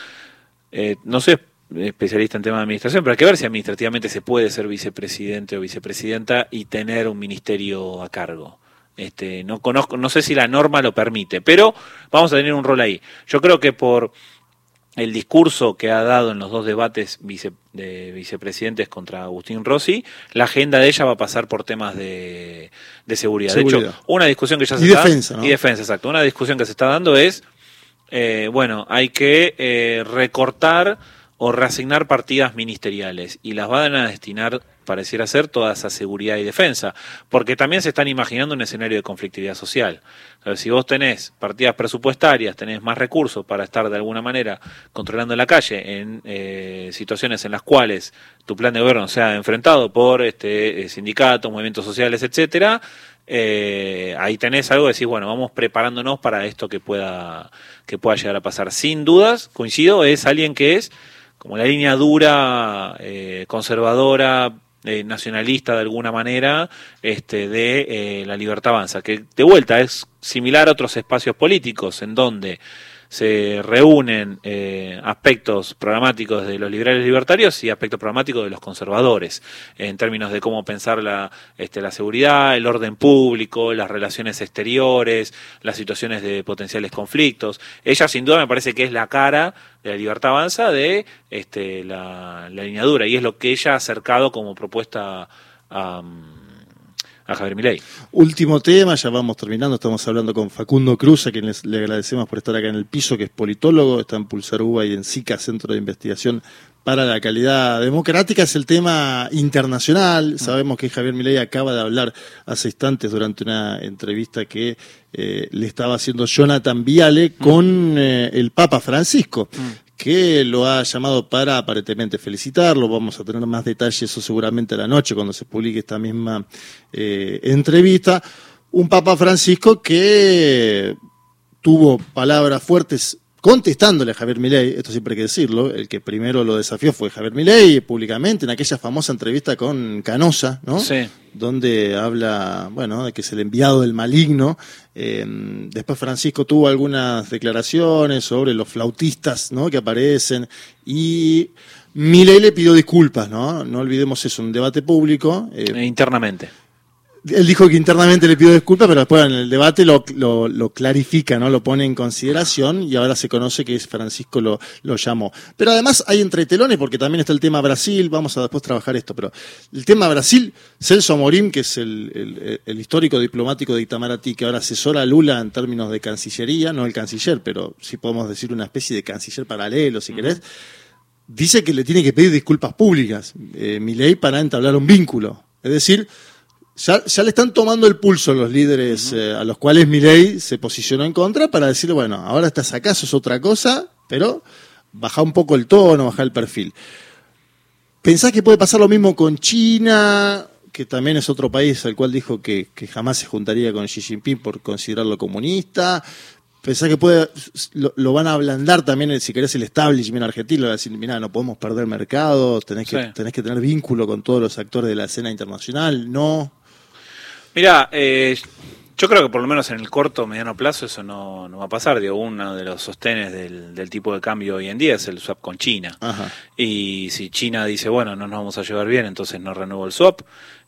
[SPEAKER 2] eh, no soy especialista en tema de administración, pero hay que ver si administrativamente se puede ser vicepresidente o vicepresidenta y tener un ministerio a cargo. Este, no conozco, no sé si la norma lo permite, pero vamos a tener un rol ahí. Yo creo que por el discurso que ha dado en los dos debates vice- de vicepresidentes contra Agustín Rossi, la agenda de ella va a pasar por temas de, de seguridad. De hecho, una discusión que ya se
[SPEAKER 1] Y
[SPEAKER 2] está
[SPEAKER 1] defensa, ¿no?
[SPEAKER 2] y defensa, exacto. Una discusión que se está dando es, eh, bueno, hay que eh, recortar o reasignar partidas ministeriales y las van a destinar pareciera ser toda esa seguridad y defensa, porque también se están imaginando un escenario de conflictividad social. Si vos tenés partidas presupuestarias, tenés más recursos para estar de alguna manera controlando la calle en eh, situaciones en las cuales tu plan de gobierno sea enfrentado por este, eh, sindicatos, movimientos sociales, etcétera, eh, ahí tenés algo de decir, bueno, vamos preparándonos para esto que pueda, que pueda llegar a pasar. Sin dudas, coincido, es alguien que es como la línea dura, conservadora, eh, nacionalista de alguna manera, este, de la libertad avanza, que de vuelta es similar a otros espacios políticos en donde se reúnen eh, aspectos programáticos de los liberales libertarios y aspectos programáticos de los conservadores, en términos de cómo pensar la, este, la seguridad, el orden público, las relaciones exteriores, las situaciones de potenciales conflictos. Ella sin duda me parece que es la cara de la libertad avanza de este, la, la línea dura y es lo que ella ha acercado como propuesta a a Javier Milei.
[SPEAKER 1] Último tema, ya vamos terminando, estamos hablando con Facundo Cruz, a quien le agradecemos por estar acá en el piso, que es politólogo, está en Pulsar UBA y en SICA, Centro de Investigación para la Calidad Democrática. Es el tema internacional. Mm. Sabemos que Javier Milei acaba de hablar hace instantes durante una entrevista que eh, le estaba haciendo Jonathan Viale mm. con eh, el Papa Francisco. Mm que lo ha llamado para aparentemente felicitarlo. Vamos a tener más detalles, eso seguramente a la noche, cuando se publique esta misma eh, entrevista. Un Papa Francisco que tuvo palabras fuertes contestándole a Javier Milei, esto siempre hay que decirlo, el que primero lo desafió fue Javier Milei públicamente en aquella famosa entrevista con Canosa, ¿no?
[SPEAKER 2] Sí.
[SPEAKER 1] Donde habla, bueno, de que es el enviado del maligno. Eh, después Francisco tuvo algunas declaraciones sobre los flautistas, ¿no? Que aparecen y Milei le pidió disculpas, ¿no? No olvidemos eso, un debate público.
[SPEAKER 2] Eh, internamente
[SPEAKER 1] él dijo que internamente le pidió disculpas, pero después en el debate lo, lo, clarifica, ¿no? Lo pone en consideración y ahora se conoce que Francisco lo, lo llamó. Pero además hay entretelones porque también está el tema Brasil, vamos a después trabajar esto, pero el tema Brasil, Celso Amorim, que es el, el, histórico diplomático de Itamaraty, que ahora asesora a Lula en términos de cancillería, no el canciller, pero sí podemos decir una especie de canciller paralelo, si querés, dice que le tiene que pedir disculpas públicas, eh, mi ley, para entablar un vínculo. Es decir, ya, le están tomando el pulso los líderes eh, a los cuales Milei se posicionó en contra para decirle, bueno, ahora estás acá, es otra cosa, pero baja un poco el tono, baja el perfil. ¿Pensás que puede pasar lo mismo con China, que también es otro país al cual dijo que, jamás se juntaría con Xi Jinping por considerarlo comunista? ¿Pensás que puede, lo, van a ablandar también, si querés, el establishment argentino? Va a decir, mira, no podemos perder mercado, tenés que, tenés que tener vínculo con todos los actores de la escena internacional, ¿no?
[SPEAKER 2] Mira, eh, yo creo que por lo menos en el corto mediano plazo eso no, no va a pasar. Digo, uno de los sostenes del, tipo de cambio hoy en día es el swap con China. Y si China dice, bueno, no nos vamos a llevar bien, entonces no renuevo el swap,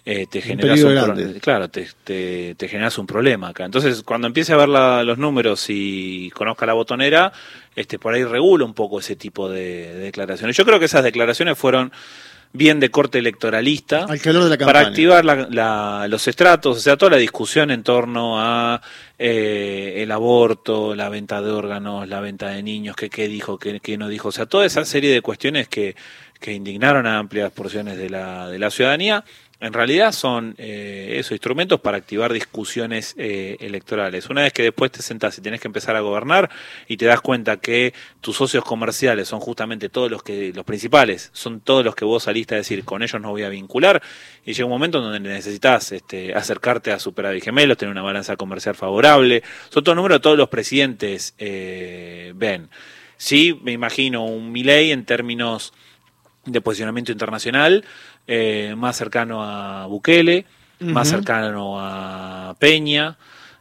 [SPEAKER 2] eh, te generas un, claro, te, te, generas un problema acá. Entonces, cuando empiece a ver los números y conozca la botonera, este por ahí regula un poco ese tipo de declaraciones. Yo creo que esas declaraciones fueron bien de corte electoralista para activar los estratos, o sea, toda la discusión en torno a eh, el aborto, la venta de órganos, la venta de niños, que qué dijo, qué, qué, no dijo, o sea, toda esa serie de cuestiones que, que indignaron a amplias porciones de la, de la ciudadanía en realidad son eh, esos instrumentos para activar discusiones eh, electorales. Una vez que después te sentás y tienes que empezar a gobernar y te das cuenta que tus socios comerciales son justamente todos los que los principales, son todos los que vos saliste a decir con ellos no voy a vincular y llega un momento donde necesitas este, acercarte a superávit gemelos, tener una balanza comercial favorable. Son todos números todos los presidentes eh, ven. Sí, me imagino un Milei en términos de posicionamiento internacional eh, más cercano a Bukele, más cercano a Peña,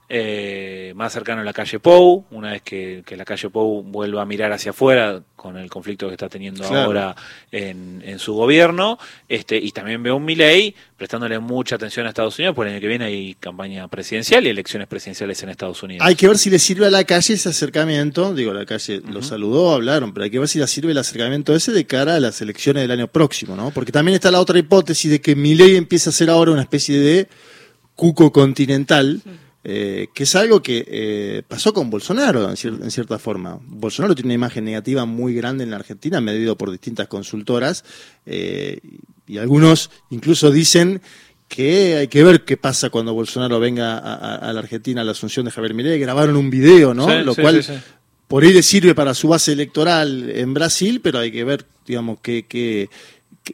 [SPEAKER 2] eh, más cercano a la calle Pou, una vez que, la calle Pou vuelva a mirar hacia afuera con el conflicto que está teniendo ahora en, su gobierno, este, y también veo un Milley prestándole mucha atención a Estados Unidos, porque el año que viene hay campaña presidencial y elecciones presidenciales en Estados Unidos.
[SPEAKER 1] Hay que ver si le sirve a la calle ese acercamiento, digo, la calle lo saludó, hablaron, pero hay que ver si le sirve el acercamiento ese de cara a las elecciones del año próximo, ¿no? Porque también está la otra hipótesis de que Milley empieza a ser ahora una especie de cuco continental. Eh, que es algo que eh, pasó con Bolsonaro en, cierta forma. Bolsonaro tiene una imagen negativa muy grande en la Argentina, medido por distintas consultoras, eh, y algunos incluso dicen que hay que ver qué pasa cuando Bolsonaro venga a, la Argentina a la asunción de Javier Milei. Grabaron un video, ¿no? Lo cual por ahí le sirve para su base electoral en Brasil, pero hay que ver, digamos, qué, qué,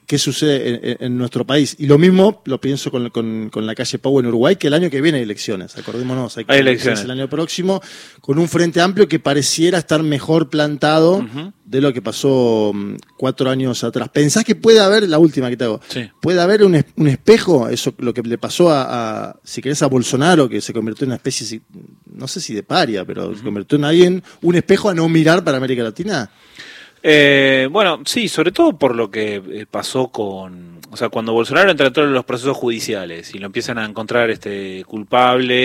[SPEAKER 1] qué sucede en, nuestro país. Y lo mismo lo pienso con, con, la calle Pau en Uruguay, que el año que viene hay elecciones, acordémonos, hay, elecciones el año próximo, con un frente amplio que pareciera estar mejor plantado de lo que pasó mm, cuatro años atrás. ¿Pensás que puede haber, la última que te hago, puede haber un, un, espejo, eso lo que le pasó a, si querés, a Bolsonaro, que se convirtió en una especie, no sé si de paria, pero se convirtió en alguien, un espejo a no mirar para América Latina?
[SPEAKER 2] Eh, bueno, sí, sobre todo por lo que eh, pasó con, o sea, cuando Bolsonaro entra en todos los procesos judiciales y lo empiezan a encontrar este culpable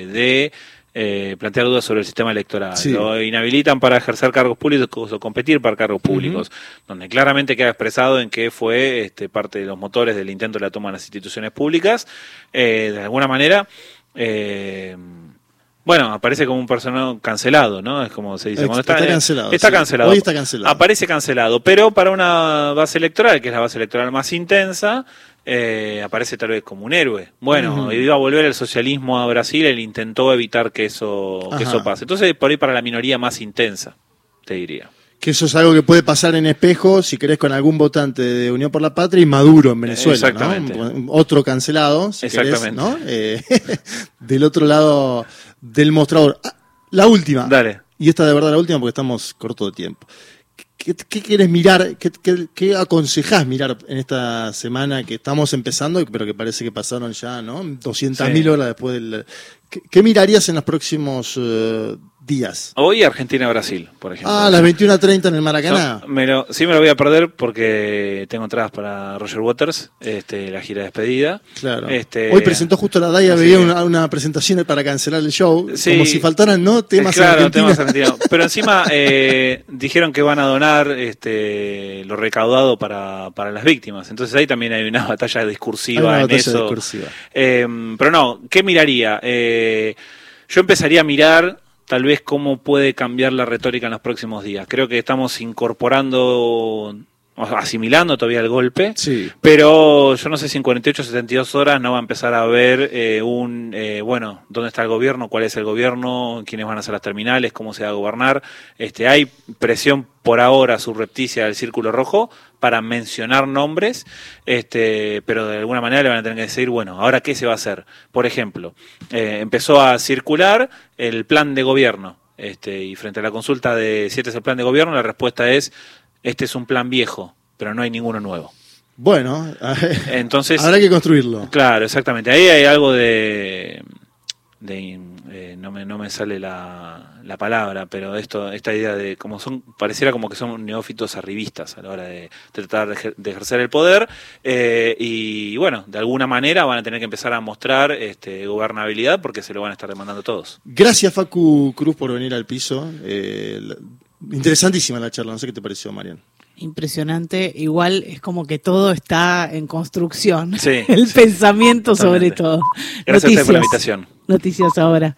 [SPEAKER 2] eh, de eh, plantear dudas sobre el sistema electoral, lo inhabilitan para ejercer cargos públicos o competir para cargos públicos, donde claramente queda expresado en que fue este, parte de los motores del intento de la toma de las instituciones públicas, de alguna manera. Eh, bueno, aparece como un personaje cancelado, ¿no? Es como se dice.
[SPEAKER 1] está, está, cancelado.
[SPEAKER 2] Está cancelado.
[SPEAKER 1] Hoy está cancelado.
[SPEAKER 2] Aparece cancelado, pero para una base electoral, que es la base electoral más intensa, eh, aparece tal vez como un héroe. Bueno, iba a volver el socialismo a Brasil, él intentó evitar que eso, que eso pase. Entonces, por ahí para la minoría más intensa, te diría
[SPEAKER 1] que eso es algo que puede pasar en espejo, si querés, con algún votante de Unión por la Patria y Maduro en Venezuela. Exactamente. Otro cancelado, si Exactamente. ¿no? Eh, del otro lado del mostrador. Ah, la última.
[SPEAKER 2] Dale.
[SPEAKER 1] Y esta de verdad la última porque estamos corto de tiempo. ¿Qué, quieres mirar? ¿Qué, qué, aconsejás mirar en esta semana que estamos empezando, pero que parece que pasaron ya, ¿no? 200.000 horas después del... ¿Qué, mirarías en los próximos eh, días.
[SPEAKER 2] Hoy Argentina-Brasil, por ejemplo.
[SPEAKER 1] Ah, las 21.30 en el Maracaná.
[SPEAKER 2] sí me lo voy a perder porque tengo entradas para Roger Waters, este, la gira de despedida.
[SPEAKER 1] Claro.
[SPEAKER 2] Este,
[SPEAKER 1] Hoy presentó justo la DAIA, veía una, presentación para cancelar el show, como si faltaran no temas
[SPEAKER 2] claro, temas argentinos. Pero encima eh, dijeron que van a donar este, lo recaudado para, para las víctimas. Entonces ahí también hay una batalla discursiva en eso. Discursiva. Em, pero no, ¿qué miraría? Eh, yo empezaría a mirar tal vez cómo puede cambiar la retórica en los próximos días. Creo que estamos incorporando asimilando todavía el golpe,
[SPEAKER 1] sí.
[SPEAKER 2] pero yo no sé si en 48 o 72 horas no va a empezar a ver eh, un, eh, bueno, ¿dónde está el gobierno? ¿Cuál es el gobierno? ¿Quiénes van a ser las terminales? ¿Cómo se va a gobernar? Este, hay presión por ahora subrepticia del Círculo Rojo para mencionar nombres, este, pero de alguna manera le van a tener que decir, bueno, ¿ahora qué se va a hacer? Por ejemplo, eh, empezó a circular el plan de gobierno, este, y frente a la consulta de si este es el plan de gobierno, la respuesta es este es un plan viejo, pero no hay ninguno nuevo.
[SPEAKER 1] Bueno,
[SPEAKER 2] entonces
[SPEAKER 1] habrá que construirlo.
[SPEAKER 2] Claro, exactamente. Ahí hay algo de, eh, no, me, no me sale la, la, palabra, pero esto, esta idea de como son, pareciera como que son neófitos arribistas a la hora de, tratar de, ejercer el poder eh, y bueno, de alguna manera van a tener que empezar a mostrar este, gobernabilidad porque se lo van a estar demandando todos.
[SPEAKER 1] Gracias Facu Cruz por venir al piso. Eh, Interesantísima la charla, no sé qué te pareció, Marian.
[SPEAKER 3] Impresionante, igual es como que todo está en construcción, el pensamiento sobre todo.
[SPEAKER 2] Gracias a usted por la invitación.
[SPEAKER 3] Noticias ahora.